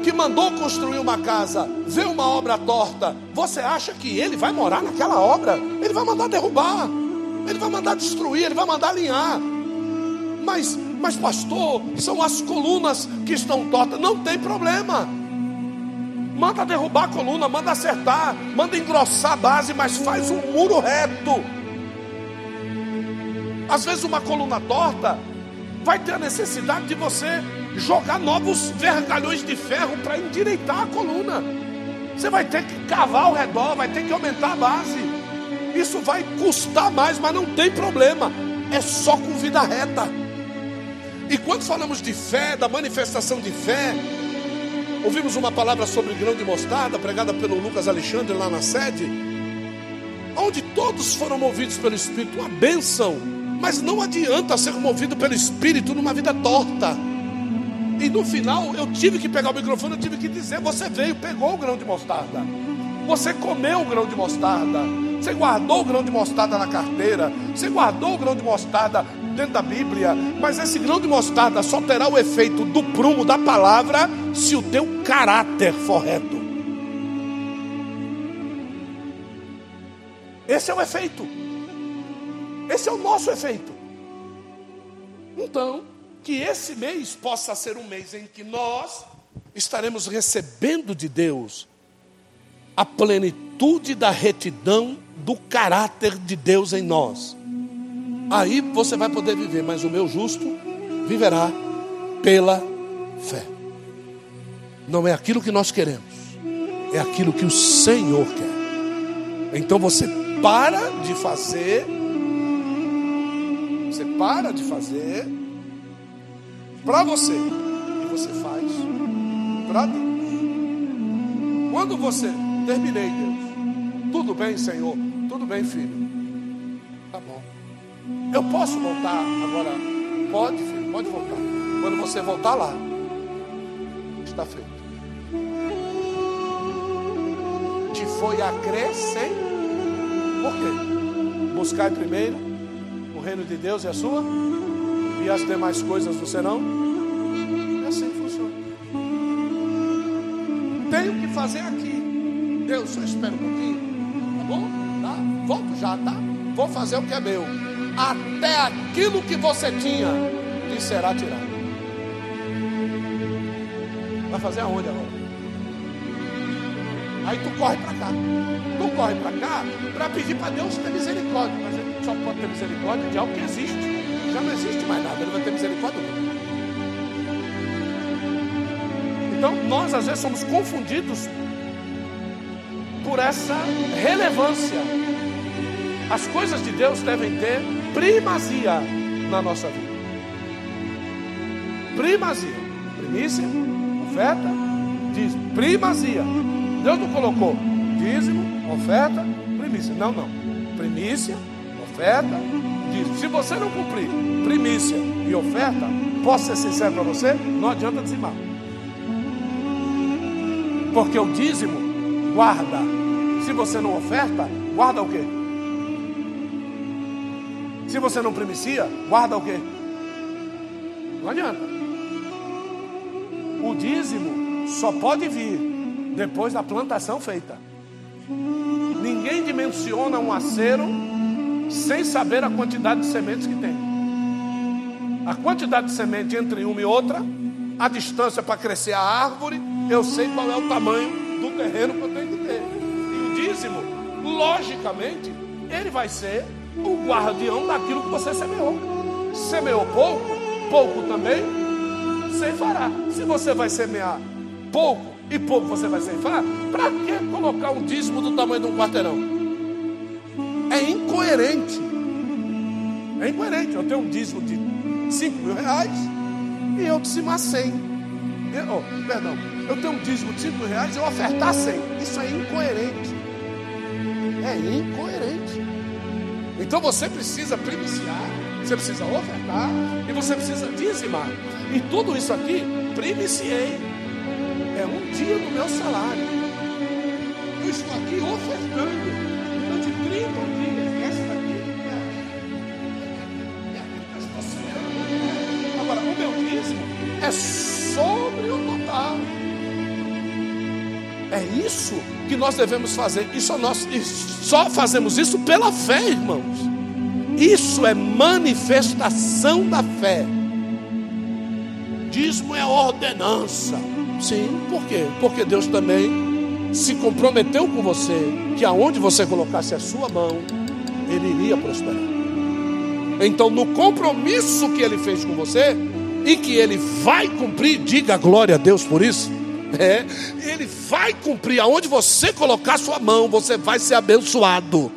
que mandou construir uma casa vê uma obra torta, você acha que ele vai morar naquela obra? Ele vai mandar derrubar, ele vai mandar destruir, ele vai mandar alinhar. Mas, mas pastor, são as colunas que estão tortas. Não tem problema. Manda derrubar a coluna, manda acertar, manda engrossar a base, mas faz um muro reto. Às vezes uma coluna torta vai ter a necessidade de você jogar novos vergalhões de ferro para endireitar a coluna. Você vai ter que cavar ao redor, vai ter que aumentar a base. Isso vai custar mais, mas não tem problema. É só com vida reta. E quando falamos de fé, da manifestação de fé, Ouvimos uma palavra sobre grão de mostarda, pregada pelo Lucas Alexandre lá na sede, onde todos foram movidos pelo Espírito, uma bênção, mas não adianta ser movido pelo Espírito numa vida torta. E no final eu tive que pegar o microfone, eu tive que dizer: você veio, pegou o grão de mostarda, você comeu o grão de mostarda, você guardou o grão de mostarda na carteira, você guardou o grão de mostarda dentro da Bíblia, mas esse grão de mostarda só terá o efeito do prumo da palavra se o teu caráter for reto. Esse é o efeito. Esse é o nosso efeito. Então, que esse mês possa ser um mês em que nós estaremos recebendo de Deus a plenitude da retidão do caráter de Deus em nós. Aí você vai poder viver, mas o meu justo viverá pela fé. Não é aquilo que nós queremos, é aquilo que o Senhor quer. Então você para de fazer, você para de fazer para você e você faz para Deus. Quando você terminei, Deus, tudo bem, Senhor, tudo bem, filho. Tá bom. Eu posso voltar agora? Pode, filho, pode voltar. Quando você voltar lá, está feito. Te foi acrescentado. Por quê? Buscar primeiro o reino de Deus e a sua, e as demais coisas você não. É assim que funciona. Tenho que fazer aqui. Deus, só espera um pouquinho. Tá bom? Tá? Volto já, tá? Vou fazer o que é meu até aquilo que você tinha lhe será tirado. Vai fazer aonde agora? Aí tu corre para cá. Tu corre para cá para pedir para Deus ter misericórdia. Mas ele só pode ter misericórdia de algo que existe. Já não existe mais nada. Ele vai ter misericórdia. Então, nós às vezes somos confundidos por essa relevância. As coisas de Deus devem ter primazia na nossa vida. Primazia. Primícia, oferta, dízimo. Primazia. Deus não colocou dízimo, oferta, primícia. Não, não. Primícia, oferta, dízimo. Se você não cumprir primícia e oferta, posso ser sincero para você, não adianta dizimar. Porque o dízimo guarda. Se você não oferta, guarda o quê? Se você não primicia, guarda o quê? Não adianta. O dízimo só pode vir depois da plantação feita. Ninguém dimensiona um acero sem saber a quantidade de sementes que tem. A quantidade de semente entre uma e outra, a distância para crescer a árvore, eu sei qual é o tamanho do terreno que eu tenho que ter. E o dízimo, logicamente, ele vai ser o guardião daquilo que você semeou. Semeou pouco, pouco também ceifará. Se você vai semear pouco e pouco você vai ceifar, para que colocar um dízimo do tamanho de um quarteirão? É incoerente. É incoerente. Eu tenho um dízimo de 5 mil reais e eu dizimar 100. Eu, oh, perdão, eu tenho um dízimo de 5 mil reais e eu ofertar 100. Isso é incoerente. É incoerente. Então você precisa primiciar, você precisa ofertar e você precisa dizimar. E tudo isso aqui, primiciei. É um dia do meu salário. Eu estou aqui ofertando É isso que nós devemos fazer. E só, nós, só fazemos isso pela fé, irmãos. Isso é manifestação da fé. Dízimo é ordenança. Sim, por quê? Porque Deus também se comprometeu com você que aonde você colocasse a sua mão, Ele iria prosperar. Então, no compromisso que Ele fez com você e que Ele vai cumprir, diga glória a Deus por isso. É, ele vai cumprir aonde você colocar sua mão, você vai ser abençoado.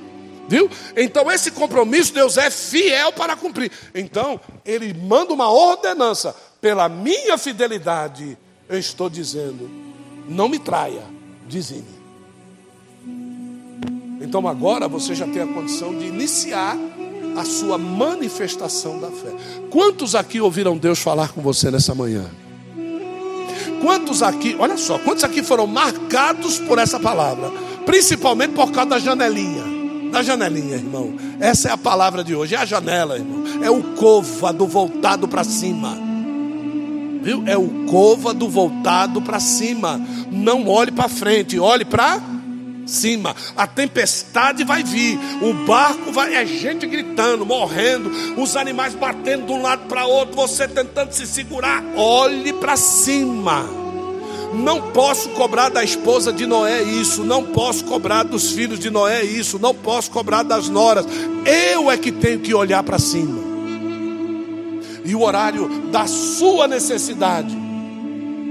Viu? Então esse compromisso Deus é fiel para cumprir. Então ele manda uma ordenança pela minha fidelidade, eu estou dizendo: não me traia, dizime. Então agora você já tem a condição de iniciar a sua manifestação da fé. Quantos aqui ouviram Deus falar com você nessa manhã? Quantos aqui, olha só, quantos aqui foram marcados por essa palavra? Principalmente por causa da janelinha. Da janelinha, irmão. Essa é a palavra de hoje. É a janela, irmão. É o côvado voltado para cima. Viu? É o côvado voltado para cima. Não olhe para frente, olhe para cima. A tempestade vai vir, o barco vai, é gente gritando, morrendo, os animais batendo de um lado para outro, você tentando se segurar. Olhe para cima. Não posso cobrar da esposa de Noé isso, não posso cobrar dos filhos de Noé isso, não posso cobrar das noras. Eu é que tenho que olhar para cima. E o horário da sua necessidade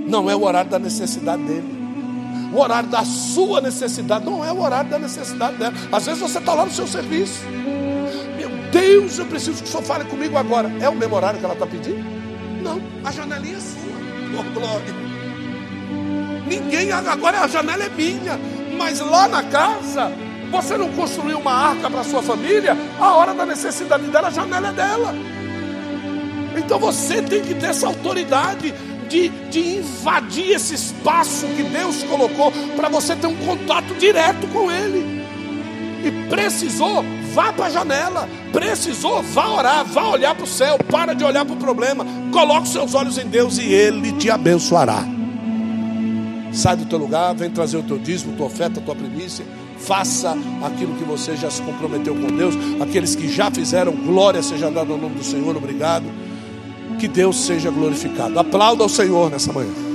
não é o horário da necessidade dele. O horário da sua necessidade não é o horário da necessidade dela. Às vezes você está lá no seu serviço. Meu Deus, eu preciso que o senhor fale comigo agora. É o mesmo horário que ela está pedindo? Não, a janelinha é sua. <laughs> Oh, glória. Ninguém, agora a janela é minha. Mas lá na casa, você não construiu uma arca para sua família, a hora da necessidade dela, a janela é dela. Então você tem que ter essa autoridade de, de invadir esse espaço que Deus colocou para você ter um contato direto com Ele. E precisou, vá para a janela. Precisou, vá orar, vá olhar para o céu. Para de olhar para o problema. Coloque seus olhos em Deus e Ele te abençoará. Sai do teu lugar, vem trazer o teu dízimo, tua oferta, tua primícia. Faça aquilo que você já se comprometeu com Deus. Aqueles que já fizeram, glória seja dada ao nome do Senhor. Obrigado. Que Deus seja glorificado. Aplauda ao Senhor nessa manhã.